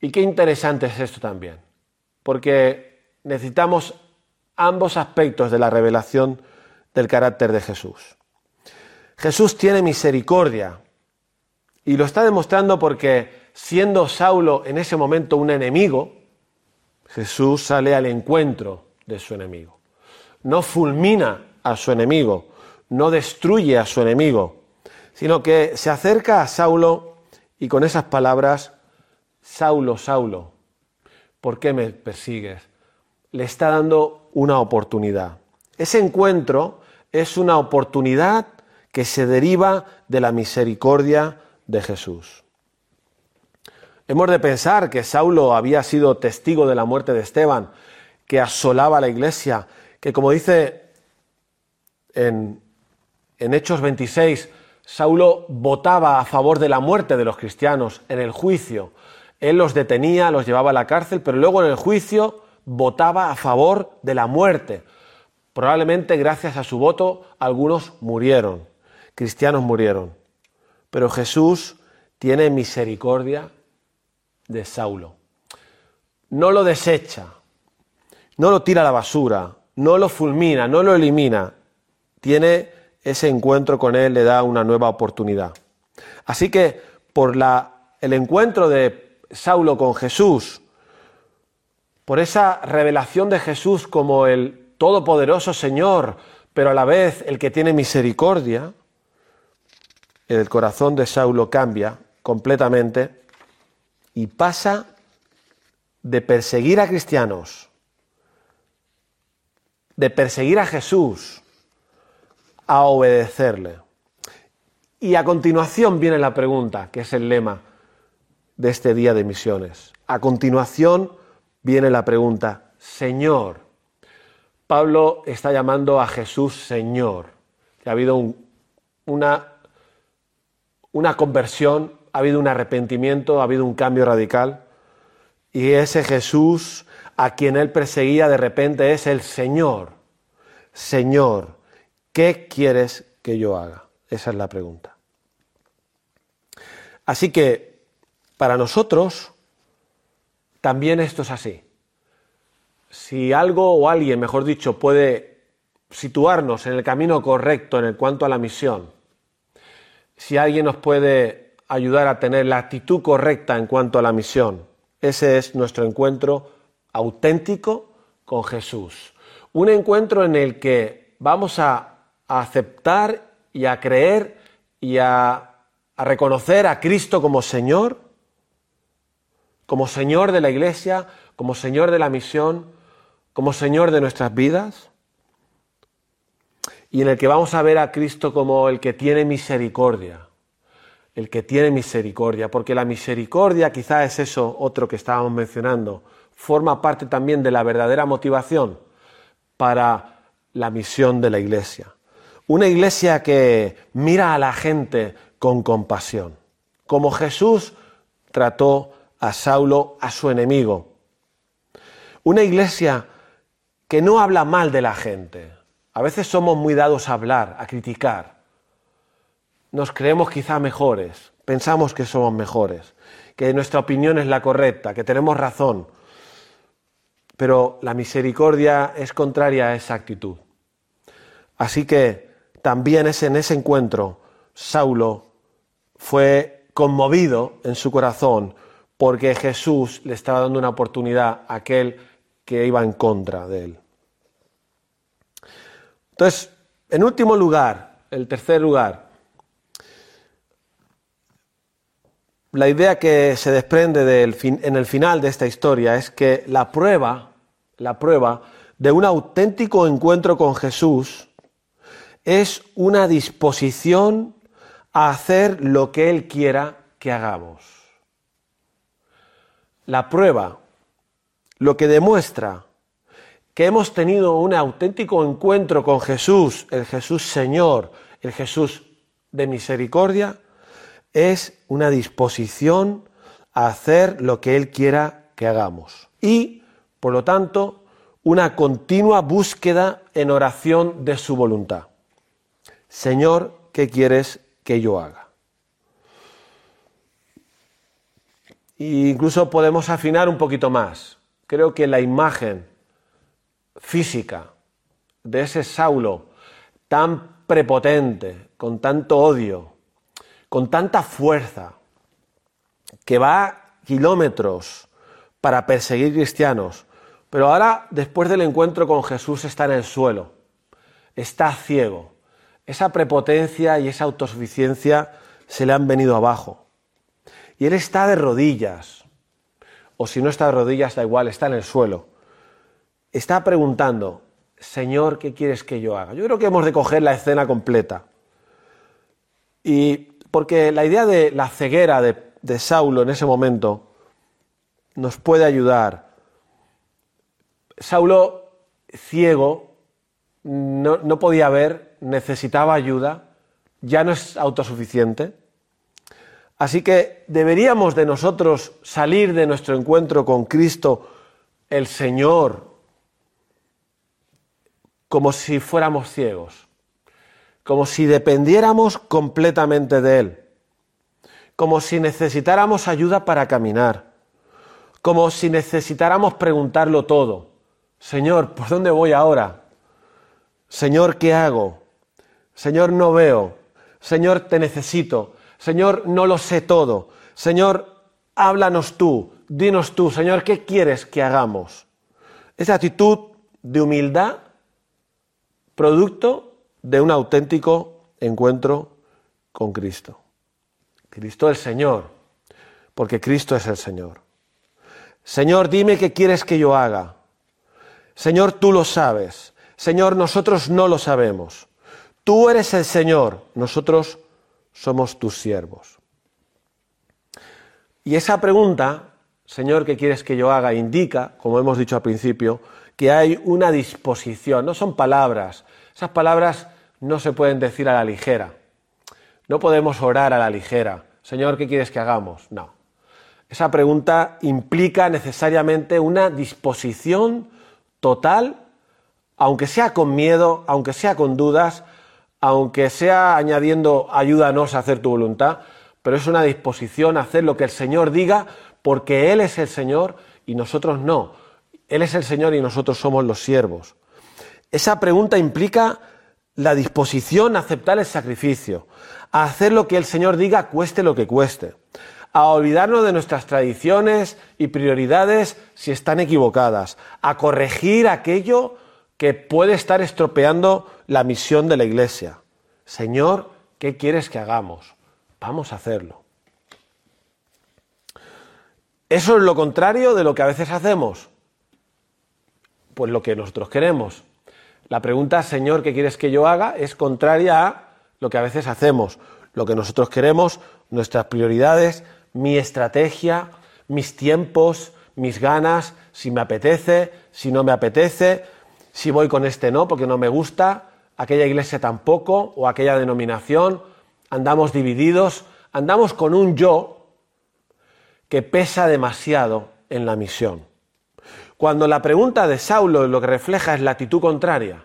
Speaker 8: Y qué interesante es esto también, porque necesitamos ambos aspectos de la revelación del carácter de Jesús. Jesús tiene misericordia y lo está demostrando porque siendo Saulo en ese momento un enemigo, Jesús sale al encuentro de su enemigo. No fulmina a su enemigo, no destruye a su enemigo, sino que se acerca a Saulo y con esas palabras Saulo, Saulo, ¿por qué me persigues? Le está dando una oportunidad. Ese encuentro es una oportunidad que se deriva de la misericordia de Jesús. Hemos de pensar que Saulo había sido testigo de la muerte de Esteban, que asolaba la iglesia, que como dice en, en Hechos 26, Saulo votaba a favor de la muerte de los cristianos en el juicio, él los detenía, los llevaba a la cárcel, pero luego en el juicio votaba a favor de la muerte. Probablemente gracias a su voto algunos murieron, cristianos murieron. Pero Jesús tiene misericordia de Saulo. No lo desecha, no lo tira a la basura, no lo fulmina, no lo elimina. Tiene ese encuentro con él, le da una nueva oportunidad. Así que por el encuentro de Saulo con Jesús, por esa revelación de Jesús como el todopoderoso Señor, pero a la vez el que tiene misericordia, el corazón de Saulo cambia completamente y pasa de perseguir a cristianos, de perseguir a Jesús, a obedecerle. Y a continuación viene la pregunta, que es el lema de este día de misiones. A continuación viene la pregunta, Señor. Pablo está llamando a Jesús Señor. Ha habido una, una conversión, ha habido un arrepentimiento, ha habido un cambio radical. Y ese Jesús a quien él perseguía de repente es el Señor. Señor, ¿qué quieres que yo haga? Esa es la pregunta. Así que para nosotros, también esto es así. Si algo o alguien, mejor dicho, puede situarnos en el camino correcto en cuanto a la misión, si alguien nos puede ayudar a tener la actitud correcta en cuanto a la misión, ese es nuestro encuentro auténtico con Jesús. Un encuentro en el que vamos a, aceptar y a creer y a a reconocer a Cristo como Señor, como Señor de la Iglesia, como Señor de la misión, como Señor de nuestras vidas, y en el que vamos a ver a Cristo como el que tiene misericordia, el que tiene misericordia, porque la misericordia, quizá es eso otro que estábamos mencionando, forma parte también de la verdadera motivación para la misión de la iglesia. Una iglesia que mira a la gente con compasión, como Jesús trató a Saulo, a su enemigo. Una iglesia que no habla mal de la gente. A veces somos muy dados a hablar, a criticar. Nos creemos quizá mejores, pensamos que somos mejores, que nuestra opinión es la correcta, que tenemos razón. Pero la misericordia es contraria a esa actitud. Así que también es en ese encuentro Saulo fue conmovido en su corazón porque Jesús le estaba dando una oportunidad a aquel que iba en contra de él. Entonces, en último lugar, el tercer lugar, la idea que se desprende en el final de esta historia es que la prueba, la prueba de un auténtico encuentro con Jesús es una disposición a hacer lo que Él quiera que hagamos. La prueba, lo que demuestra que hemos tenido un auténtico encuentro con Jesús, el Jesús Señor, el Jesús de misericordia, es una disposición a hacer lo que Él quiera que hagamos. Y, por lo tanto, una continua búsqueda en oración de su voluntad. Señor, ¿qué quieres que yo haga? E incluso podemos afinar un poquito más. Creo que la imagen física de ese Saulo tan prepotente, con tanto odio, con tanta fuerza, que va kilómetros para perseguir cristianos, pero ahora, después del encuentro con Jesús, está en el suelo, está ciego, esa prepotencia y esa autosuficiencia se le han venido abajo. Y él está de rodillas, o si no está de rodillas, da igual, está en el suelo. Está preguntando, Señor, ¿qué quieres que yo haga? Yo creo que hemos de coger la escena completa. Y porque la idea de la ceguera de, Saulo en ese momento nos puede ayudar. Saulo, ciego, no, no podía ver, necesitaba ayuda, ya no es autosuficiente. Así que deberíamos de nosotros salir de nuestro encuentro con Cristo, el Señor, como si fuéramos ciegos, como si dependiéramos completamente de Él, como si necesitáramos ayuda para caminar, como si necesitáramos preguntarlo todo. Señor, ¿por dónde voy ahora? Señor, ¿qué hago? Señor, no veo. Señor, te necesito. Señor, no lo sé todo. Señor, háblanos tú. Dinos tú, Señor, ¿qué quieres que hagamos? Esa actitud de humildad, producto de un auténtico encuentro con Cristo. Cristo el Señor, porque Cristo es el Señor. Señor, dime qué quieres que yo haga. Señor, tú lo sabes. Señor, nosotros no lo sabemos. Tú eres el Señor, nosotros somos tus siervos. Y esa pregunta, Señor, ¿qué quieres que yo haga? indica, como hemos dicho al principio, que hay una disposición, no son palabras. Esas palabras no se pueden decir a la ligera. No podemos orar a la ligera. Señor, ¿qué quieres que hagamos? No. Esa pregunta implica necesariamente una disposición total, aunque sea con miedo, aunque sea con dudas, aunque sea añadiendo ayúdanos a hacer tu voluntad, pero es una disposición a hacer lo que el Señor diga, porque Él es el Señor y nosotros no. Él es el Señor y nosotros somos los siervos. Esa pregunta implica la disposición a aceptar el sacrificio, a hacer lo que el Señor diga cueste lo que cueste, a olvidarnos de nuestras tradiciones y prioridades si están equivocadas, a corregir aquello que puede estar estropeando la misión de la Iglesia. Señor, ¿qué quieres que hagamos? vamos a hacerlo. Eso es lo contrario de lo que a veces hacemos. Pues lo que nosotros queremos. La pregunta, Señor, ¿qué quieres que yo haga? es contraria a lo que a veces hacemos. Lo que nosotros queremos, nuestras prioridades, mi estrategia, mis tiempos, mis ganas, si me apetece, si no me apetece, si voy con este no porque no me gusta, aquella iglesia tampoco o aquella denominación, andamos divididos, andamos con un yo que pesa demasiado en la misión. Cuando la pregunta de Saulo lo que refleja es la actitud contraria,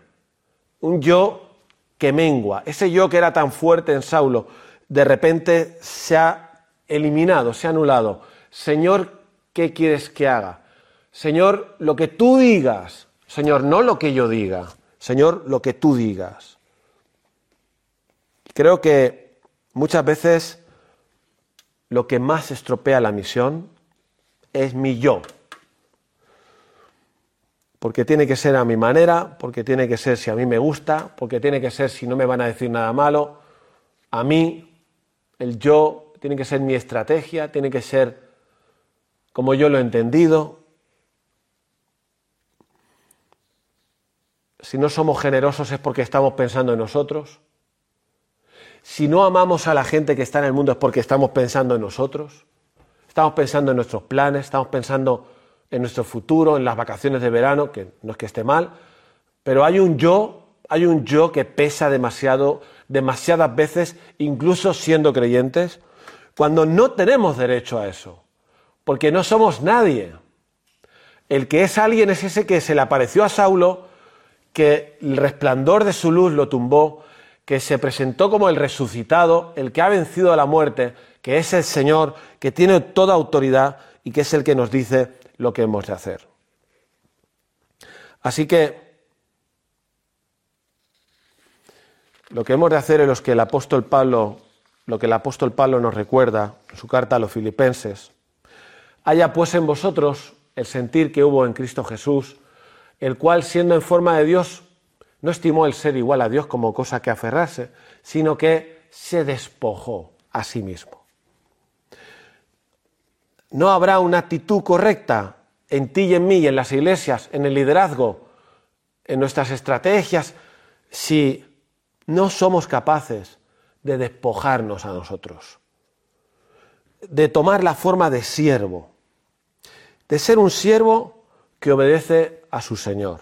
Speaker 8: un yo que mengua, ese yo que era tan fuerte en Saulo, de repente se ha eliminado, se ha anulado. Señor, ¿qué quieres que haga? Señor, lo que tú digas, Señor, no lo que yo diga, Señor, lo que tú digas. Creo que muchas veces lo que más estropea la misión es mi yo. Porque tiene que ser a mi manera, porque tiene que ser si a mí me gusta, porque tiene que ser si no me van a decir nada malo. A mí, el yo, tiene que ser mi estrategia, tiene que ser como yo lo he entendido. Si no somos generosos es porque estamos pensando en nosotros. Si no amamos a la gente que está en el mundo es porque estamos pensando en nosotros. Estamos pensando en nuestros planes, estamos pensando en nuestro futuro, en las vacaciones de verano, que no es que esté mal, pero hay un yo, hay un yo que pesa demasiado, demasiadas veces, incluso siendo creyentes, cuando no tenemos derecho a eso, porque no somos nadie. El que es alguien es ese que se le apareció a Saulo que el resplandor de su luz lo tumbó, que se presentó como el resucitado, el que ha vencido a la muerte, que es el Señor, que tiene toda autoridad y que es el que nos dice lo que hemos de hacer. Así que lo que hemos de hacer es lo que el apóstol Pablo, lo que el apóstol Pablo nos recuerda en su carta a los filipenses. Haya pues en vosotros el sentir que hubo en Cristo Jesús, el cual siendo en forma de Dios, no estimó el ser igual a Dios como cosa que aferrarse, sino que se despojó a sí mismo. No habrá una actitud correcta en ti y en mí y en las iglesias, en el liderazgo, en nuestras estrategias, si no somos capaces de despojarnos a nosotros, de tomar la forma de siervo, de ser un siervo que obedece a su Señor.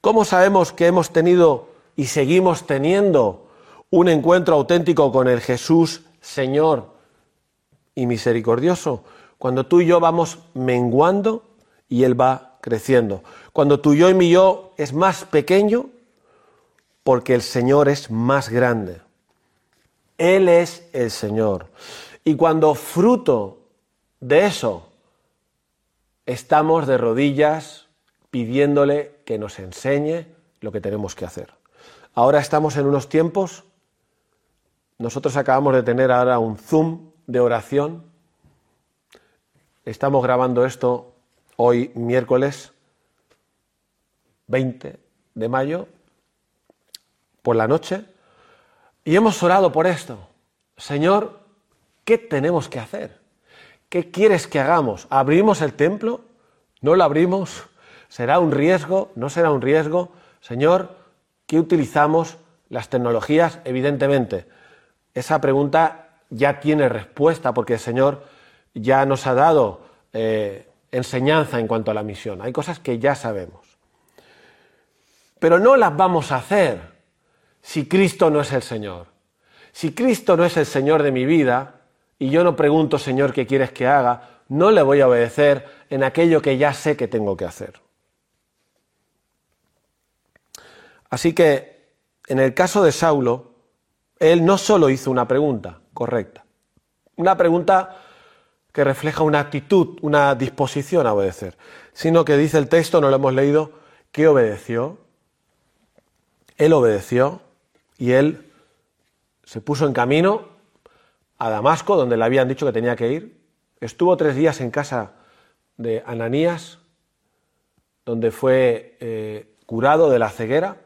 Speaker 8: ¿Cómo sabemos que hemos tenido y seguimos teniendo un encuentro auténtico con el Jesús Señor y misericordioso? Cuando tú y yo vamos menguando y Él va creciendo. Cuando tu yo y mi yo es más pequeño porque el Señor es más grande. Él es el Señor. Y cuando fruto de eso estamos de rodillas pidiéndole que nos enseñe lo que tenemos que hacer. Ahora estamos en unos tiempos, nosotros acabamos de tener ahora un Zoom de oración. Estamos grabando esto hoy miércoles 20 de mayo por la noche y hemos orado por esto. Señor, ¿qué tenemos que hacer? ¿Qué quieres que hagamos? ¿Abrimos el templo? ¿No lo abrimos? ¿Será un riesgo? ¿No será un riesgo? Señor, ¿qué utilizamos? Las tecnologías, evidentemente. Esa pregunta ya tiene respuesta porque el Señor ya nos ha dado eh, enseñanza en cuanto a la misión. Hay cosas que ya sabemos. Pero no las vamos a hacer si Cristo no es el Señor. Si Cristo no es el Señor de mi vida, y yo no pregunto, Señor, ¿qué quieres que haga? No le voy a obedecer en aquello que ya sé que tengo que hacer. Así que, en el caso de Saulo, él no solo hizo una pregunta correcta, una pregunta que refleja una actitud, una disposición a obedecer, sino que dice el texto, no lo hemos leído, que obedeció. Él obedeció y él se puso en camino a Damasco, donde le habían dicho que tenía que ir. Estuvo tres días en casa de Ananías, donde fue eh, curado de la ceguera.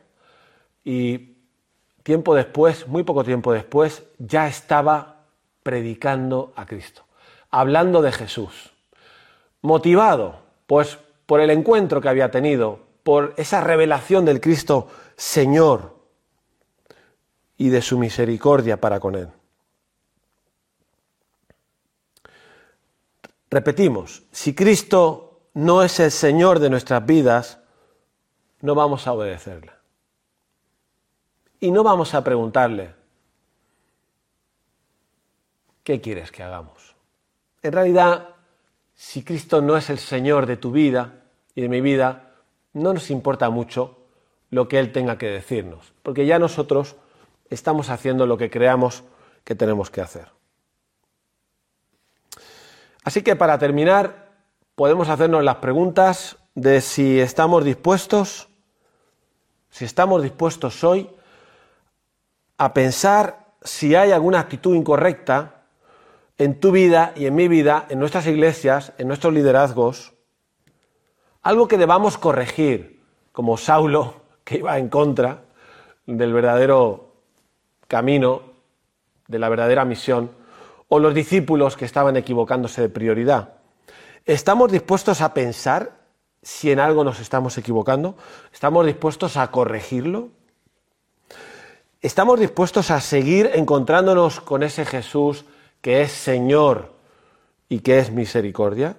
Speaker 8: Y tiempo después, muy poco tiempo después, ya estaba predicando a Cristo, hablando de Jesús, motivado pues por el encuentro que había tenido, por esa revelación del Cristo Señor y de su misericordia para con él. Repetimos, si Cristo no es el Señor de nuestras vidas, no vamos a obedecerle. Y no vamos a preguntarle, ¿qué quieres que hagamos? En realidad, si Cristo no es el Señor de tu vida y de mi vida, no nos importa mucho lo que Él tenga que decirnos, porque ya nosotros estamos haciendo lo que creamos que tenemos que hacer. Así que para terminar, podemos hacernos las preguntas de si estamos dispuestos, si estamos dispuestos hoy a pensar si hay alguna actitud incorrecta en tu vida y en mi vida, en nuestras iglesias, en nuestros liderazgos, algo que debamos corregir, como Saulo, que iba en contra del verdadero camino, de la verdadera misión, o los discípulos que estaban equivocándose de prioridad. ¿Estamos dispuestos a pensar si en algo nos estamos equivocando? ¿Estamos dispuestos a corregirlo? ¿Estamos dispuestos a seguir encontrándonos con ese Jesús que es Señor y que es misericordia?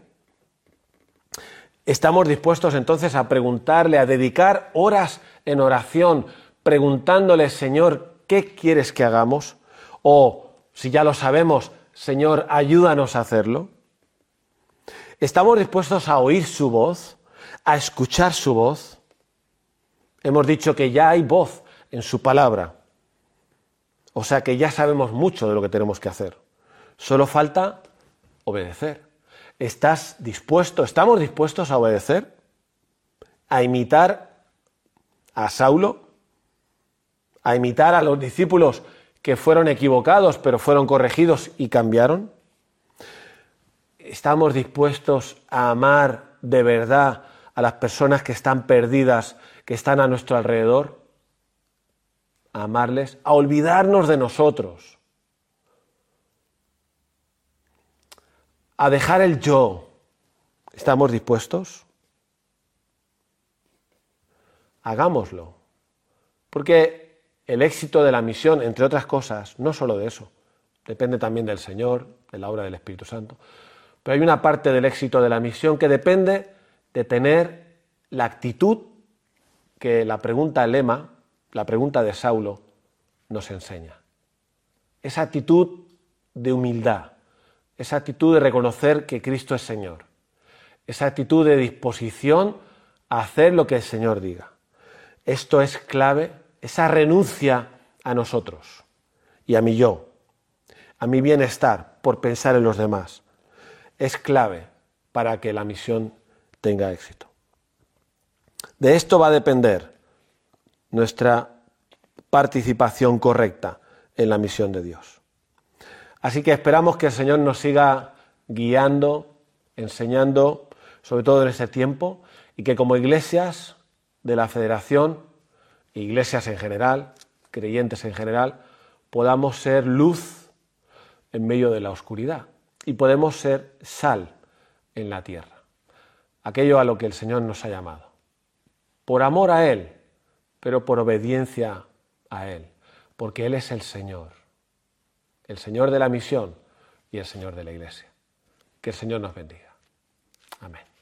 Speaker 8: ¿Estamos dispuestos entonces a preguntarle, a dedicar horas en oración, preguntándole, Señor, ¿qué quieres que hagamos? O, si ya lo sabemos, Señor, ayúdanos a hacerlo. ¿Estamos dispuestos a oír su voz, a escuchar su voz? Hemos dicho que ya hay voz en su palabra. O sea que ya sabemos mucho de lo que tenemos que hacer. Solo falta obedecer. ¿Estás dispuesto, estamos dispuestos a obedecer? ¿A imitar a Saulo? ¿A imitar a los discípulos que fueron equivocados pero fueron corregidos y cambiaron? ¿Estamos dispuestos a amar de verdad a las personas que están perdidas, que están a nuestro alrededor? A amarles, a olvidarnos de nosotros, a dejar el yo. ¿Estamos dispuestos? Hagámoslo. Porque el éxito de la misión, entre otras cosas, no solo de eso, depende también del Señor, de la obra del Espíritu Santo, pero hay una parte del éxito de la misión que depende de tener la actitud que la pregunta lema, la pregunta de Saulo, nos enseña. Esa actitud de humildad, esa actitud de reconocer que Cristo es Señor, esa actitud de disposición a hacer lo que el Señor diga. Esto es clave esa renuncia a nosotros y a mi yo, a mi bienestar por pensar en los demás, es clave para que la misión tenga éxito. De esto va a depender nuestra participación correcta en la misión de Dios. Así que esperamos que el Señor nos siga guiando, enseñando, sobre todo en este tiempo, y que como iglesias de la Federación iglesias en general, creyentes en general, podamos ser luz en medio de la oscuridad y podemos ser sal en la tierra, aquello a lo que el Señor nos ha llamado, por amor a Él, pero por obediencia a Él, porque Él es el Señor, el Señor de la misión y el Señor de la iglesia. Que el Señor nos bendiga. Amén.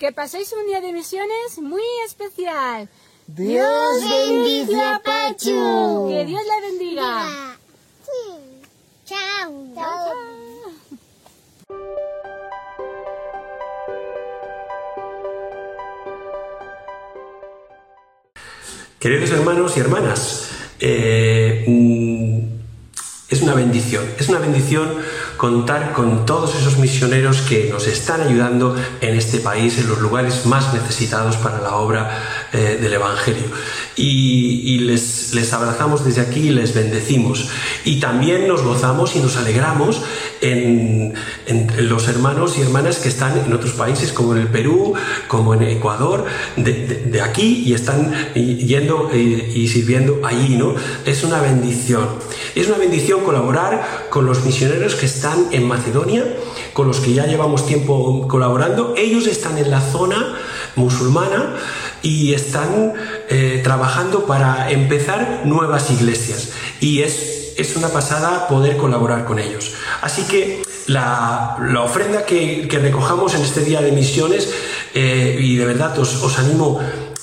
Speaker 9: Que
Speaker 10: paséis un día de misiones muy especial.
Speaker 11: Dios bendice a Pachu.
Speaker 10: Que Dios la bendiga.
Speaker 12: Chao.
Speaker 13: Queridos hermanos y hermanas, eh, mm, es una bendición, es una bendición contar con todos esos misioneros que nos están ayudando en este país, en los lugares más necesitados para la obra eh, del Evangelio. Y, y les, les abrazamos desde aquí y les bendecimos. Y también nos gozamos y nos alegramos en, en los hermanos y hermanas que están en otros países, como en el Perú, como en Ecuador, de, de- de aquí y están y- yendo eh, y sirviendo allí, ¿no? Es una bendición. Es una bendición colaborar con los misioneros que están en Macedonia, con los que ya llevamos tiempo colaborando. Ellos están en la zona musulmana y están eh, trabajando para empezar nuevas iglesias. Y es, es una pasada poder colaborar con ellos. Así que la, la ofrenda que, que recojamos en este día de misiones, eh, y de verdad os, os animo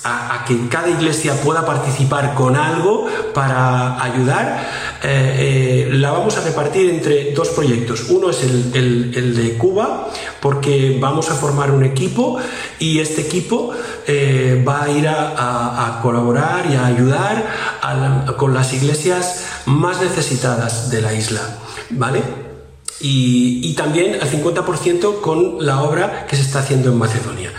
Speaker 13: a, que cada iglesia pueda participar con algo para ayudar, eh, eh, la vamos a repartir entre dos proyectos. Uno es el, el- de Cuba, porque vamos a formar un equipo y este equipo eh, va a ir a, colaborar y a ayudar con las iglesias más necesitadas de la isla. ¿Vale? Y, y también al 50% con la obra que se está haciendo en Macedonia.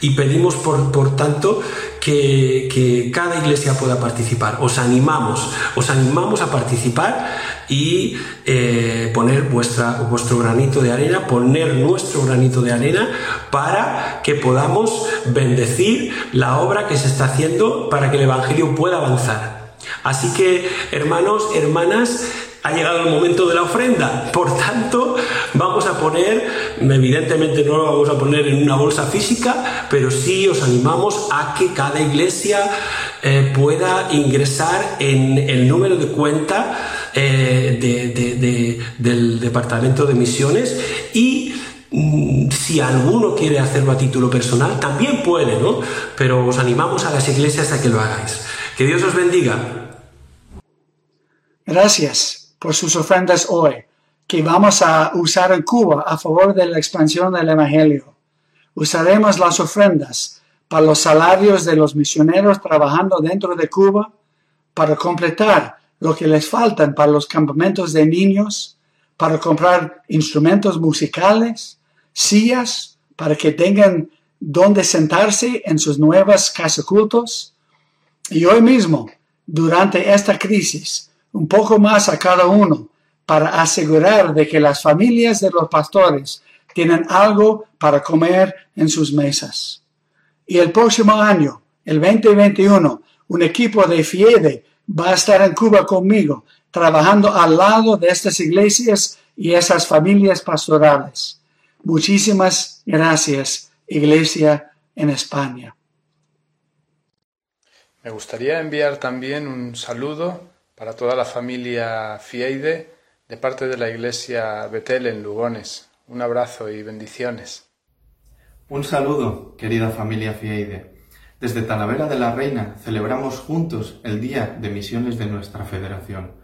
Speaker 13: Y pedimos por, por tanto que, que, cada iglesia pueda participar. Os animamos, os animamos a participar y eh, poner vuestra, vuestro granito de arena, poner nuestro granito de arena para que podamos bendecir la obra que se está haciendo para que el Evangelio pueda avanzar. Así que, hermanos, hermanas, ha llegado el momento de la ofrenda. Por tanto, vamos a poner, evidentemente no lo vamos a poner en una bolsa física, pero sí os animamos a que cada iglesia eh, pueda ingresar en el número de cuenta eh, de, de, de, del Departamento de Misiones y mm, si alguno quiere hacerlo a título personal, también puede, ¿no? Pero os animamos a las iglesias a que lo hagáis. Que Dios os bendiga.
Speaker 12: Gracias por sus ofrendas hoy, que vamos a usar en Cuba a favor de la expansión del Evangelio. Usaremos las ofrendas para los salarios de los misioneros trabajando dentro de Cuba, para completar lo que les faltan para los campamentos de niños, para comprar instrumentos musicales, sillas, para que tengan donde sentarse en sus nuevas casas cultos. Y hoy mismo, durante esta crisis, un poco más a cada uno para asegurar de que las familias de los pastores tienen algo para comer en sus mesas. Y el próximo año, el 2021, un equipo de FIEDE va a estar en Cuba conmigo, trabajando al lado de estas iglesias y esas familias pastorales. Muchísimas gracias, Iglesia en España.
Speaker 14: Me gustaría enviar también un saludo para toda la familia Fieide de parte de la Iglesia Betel en Lugones. Un abrazo y bendiciones.
Speaker 15: Un saludo, querida familia Fieide. Desde Talavera de la Reina celebramos juntos el Día de Misiones de nuestra federación.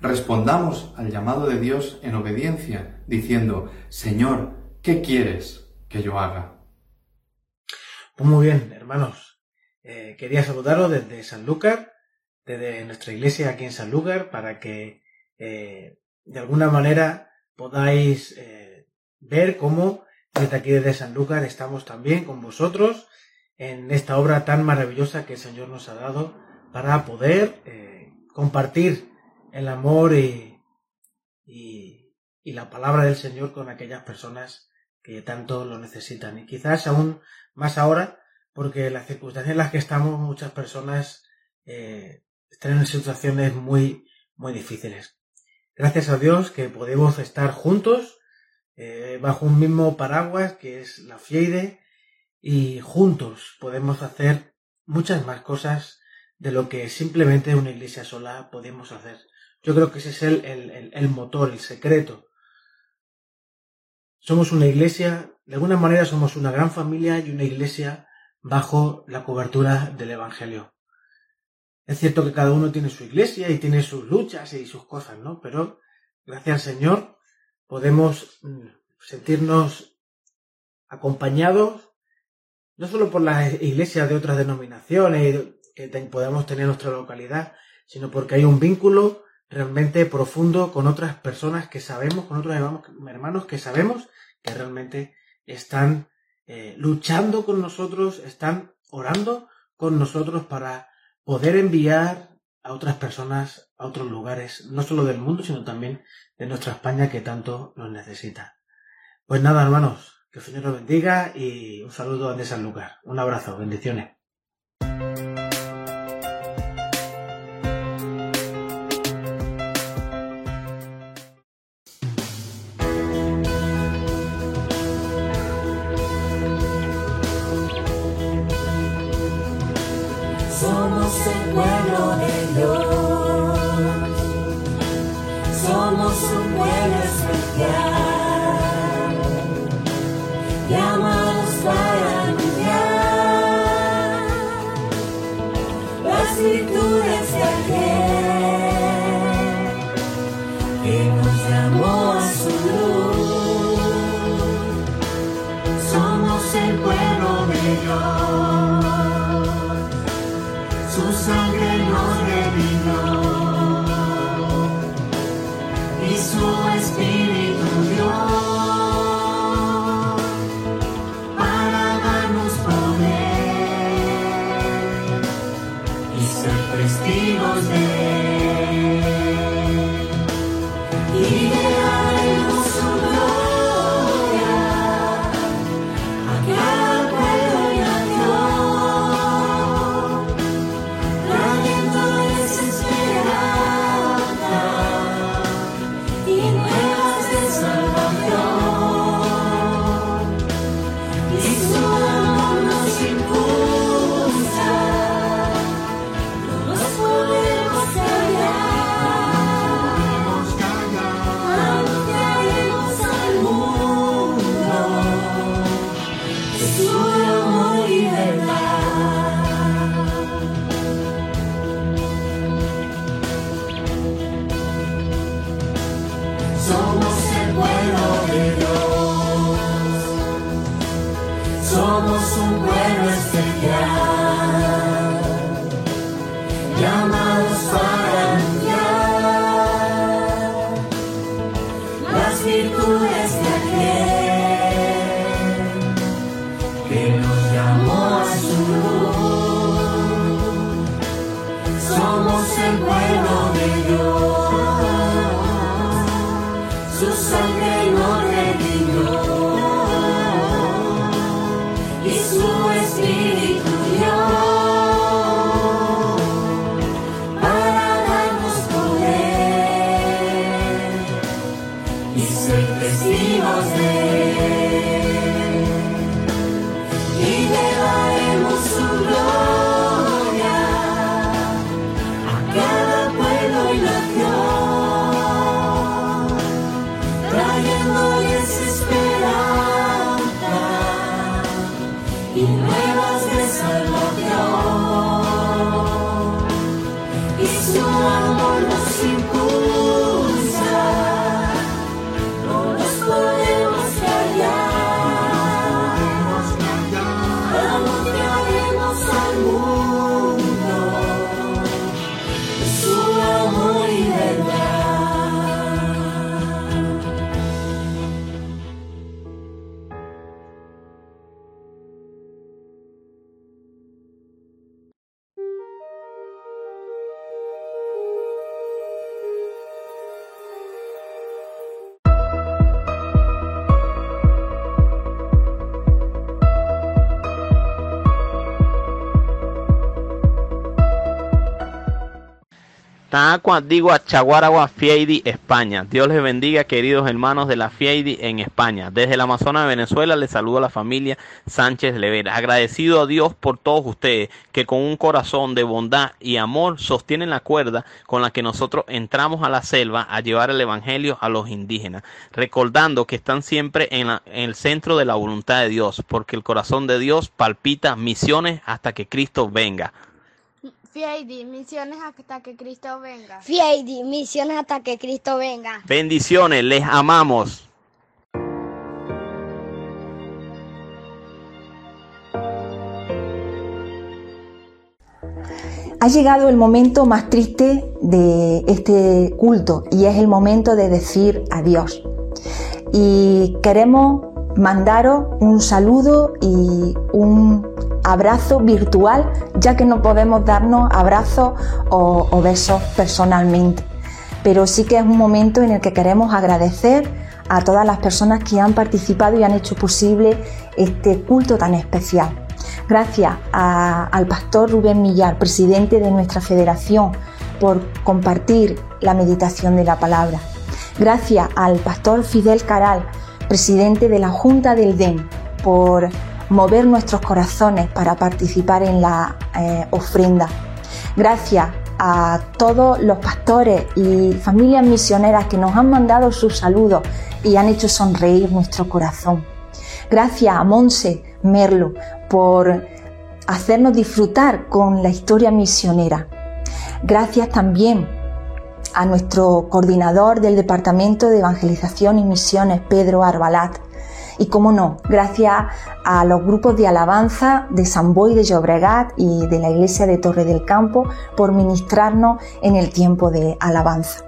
Speaker 15: Respondamos al llamado de Dios en obediencia, diciendo, Señor, ¿qué quieres que yo haga?
Speaker 16: Pues muy bien, hermanos. Eh, quería saludaros desde Sanlúcar, desde nuestra iglesia aquí en Sanlúcar, para que eh, de alguna manera podáis eh, ver cómo desde aquí desde Sanlúcar estamos también con vosotros en esta obra tan maravillosa que el Señor nos ha dado para poder eh, compartir el amor y, y, la palabra del Señor con aquellas personas que tanto lo necesitan. Y quizás aún más ahora, porque las circunstancias en las que estamos, muchas personas eh, están en situaciones muy, muy difíciles. Gracias a Dios que podemos estar juntos eh, bajo un mismo paraguas que es la FIEIDE y juntos podemos hacer muchas más cosas de lo que simplemente una iglesia sola podemos hacer. Yo creo que ese es el, el, el motor, el secreto. Somos una iglesia, de alguna manera somos una gran familia y una iglesia bajo la cobertura del Evangelio. Es cierto que cada uno tiene su iglesia y tiene sus luchas y sus cosas, ¿no? Pero gracias al Señor podemos mm, sentirnos acompañados no solo por las iglesias de otras denominaciones que podamos tener en nuestra localidad, sino porque hay un vínculo realmente profundo con otras personas que sabemos, con otros hermanos que sabemos que realmente están eh, luchando con nosotros, están orando con nosotros para poder enviar a otras personas a otros lugares, no solo del mundo, sino también de nuestra España que tanto nos necesita. Pues nada, hermanos, que el Señor los bendiga y un saludo desde San Lucas. Un abrazo, bendiciones.
Speaker 9: Llamas las virtudes.
Speaker 17: Taacua digo a Chaguaragua Fieidi, España. Dios les bendiga, queridos hermanos de la Fieidi en España. Desde el Amazonas de Venezuela les saludo a la familia Sánchez Levera. Agradecido a Dios por todos ustedes que con un corazón de bondad y amor sostienen la cuerda con la que nosotros entramos a la selva a llevar el Evangelio a los indígenas. Recordando que están siempre en, la- en el centro de la voluntad de Dios, porque el corazón de Dios palpita misiones hasta que Cristo venga.
Speaker 18: Fieidi, misiones hasta que Cristo venga.
Speaker 19: Fieidi, misiones hasta que Cristo venga.
Speaker 17: Bendiciones, les amamos.
Speaker 1: Ha llegado el momento más triste de este culto y es el momento de decir adiós. Y queremos mandaros un saludo y un abrazo virtual, ya que no podemos darnos abrazos o, besos personalmente. Pero sí que es un momento en el que queremos agradecer a todas las personas que han participado y han hecho posible este culto tan especial. Gracias al pastor Rubén Millar, presidente de nuestra federación, por compartir la meditación de la palabra. Gracias al pastor Fidel Caral, presidente de la Junta del DEM, por mover nuestros corazones para participar en la eh, ofrenda. Gracias a todos los pastores y familias misioneras que nos han mandado sus saludos y han hecho sonreír nuestro corazón. Gracias a Monse Merlo por hacernos disfrutar con la historia misionera. Gracias también a nuestro coordinador del Departamento de Evangelización y Misiones, Pedro Arbalat. Y como no, gracias a los grupos de alabanza de San Boi de Llobregat y de la Iglesia de Torre del Campo por ministrarnos en el tiempo de alabanza.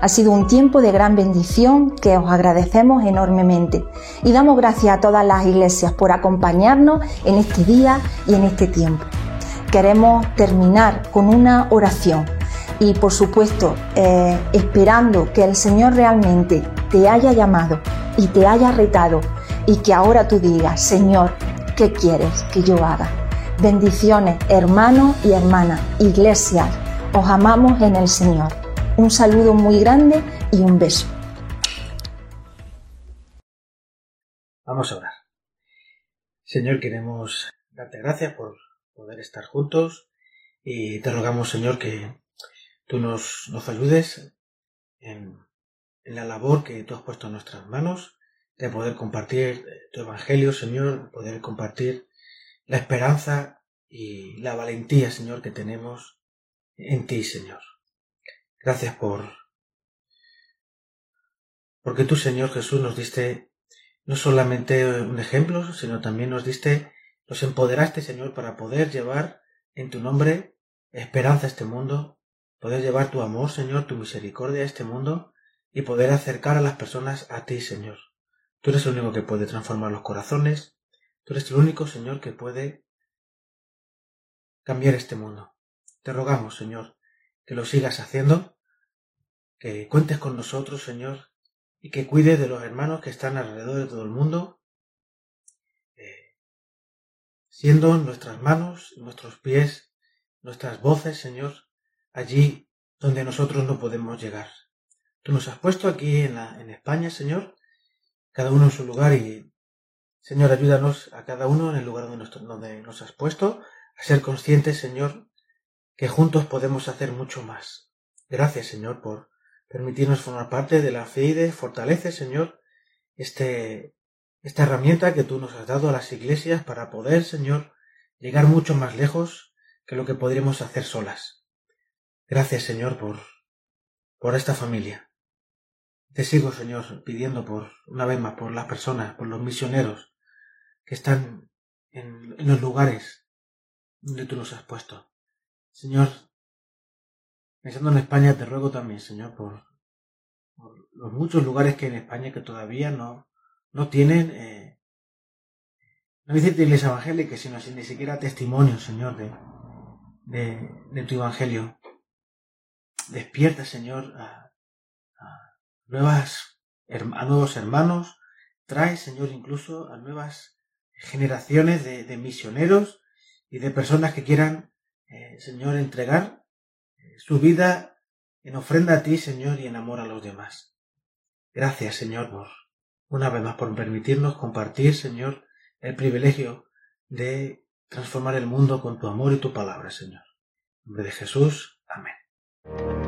Speaker 1: Ha sido un tiempo de gran bendición que os agradecemos enormemente y damos gracias a todas las iglesias por acompañarnos en este día y en este tiempo. Queremos terminar con una oración y por supuesto eh, esperando que el Señor realmente te haya llamado y te haya retado y que ahora tú digas, Señor, ¿qué quieres que yo haga? Bendiciones, hermanos y hermanas, iglesias, os amamos en el Señor. Un saludo muy grande y un beso.
Speaker 16: Vamos a orar. Señor, queremos darte gracias por poder estar juntos y te rogamos, Señor, que tú nos, nos ayudes en la labor que tú has puesto en nuestras manos de poder compartir tu evangelio, Señor, poder compartir la esperanza y la valentía, Señor, que tenemos en ti, Señor. Gracias por porque tú, Señor Jesús, nos diste no solamente un ejemplo, sino también nos diste, nos empoderaste, Señor, para poder llevar en tu nombre esperanza a este mundo, poder llevar tu amor, Señor, tu misericordia a este mundo y poder acercar a las personas a ti, Señor. Tú eres el único que puede transformar los corazones, tú eres el único, Señor, que puede cambiar este mundo. Te rogamos, Señor, que lo sigas haciendo, que cuentes con nosotros, Señor, y que cuides de los hermanos que están alrededor de todo el mundo, eh, siendo nuestras manos, nuestros pies, nuestras voces, Señor, allí donde nosotros no podemos llegar. Tú nos has puesto aquí en, la, en España, Señor, cada uno en su lugar y, Señor, ayúdanos a cada uno en el lugar donde nos, nos has puesto, a ser conscientes, Señor, que juntos podemos hacer mucho más. Gracias, Señor, por permitirnos formar parte de la FEIDE. Fortalece, Señor, este, esta herramienta que tú nos has dado a las iglesias para poder, Señor, llegar mucho más lejos que lo que podríamos hacer solas. Gracias, Señor, por, por esta familia. Te sigo, Señor, pidiendo por, una vez más, por las personas, por los misioneros que están en, los lugares donde tú los has puesto. Señor, pensando en España, te ruego también, Señor, por, los muchos lugares que en España que todavía no, no tienen, eh, no decirte iglesia evangélica, sino sin ni siquiera testimonio, Señor, de, de, tu evangelio. Despierta, Señor, nuevas, a nuevos hermanos. Trae, Señor, incluso a nuevas generaciones de, de misioneros y de personas que quieran, eh, Señor, entregar eh, su vida en ofrenda a ti, Señor, y en amor a los demás. Gracias, Señor, por una vez más por permitirnos compartir, Señor, el privilegio de transformar el mundo con tu amor y tu palabra, Señor. En nombre de Jesús. Amén.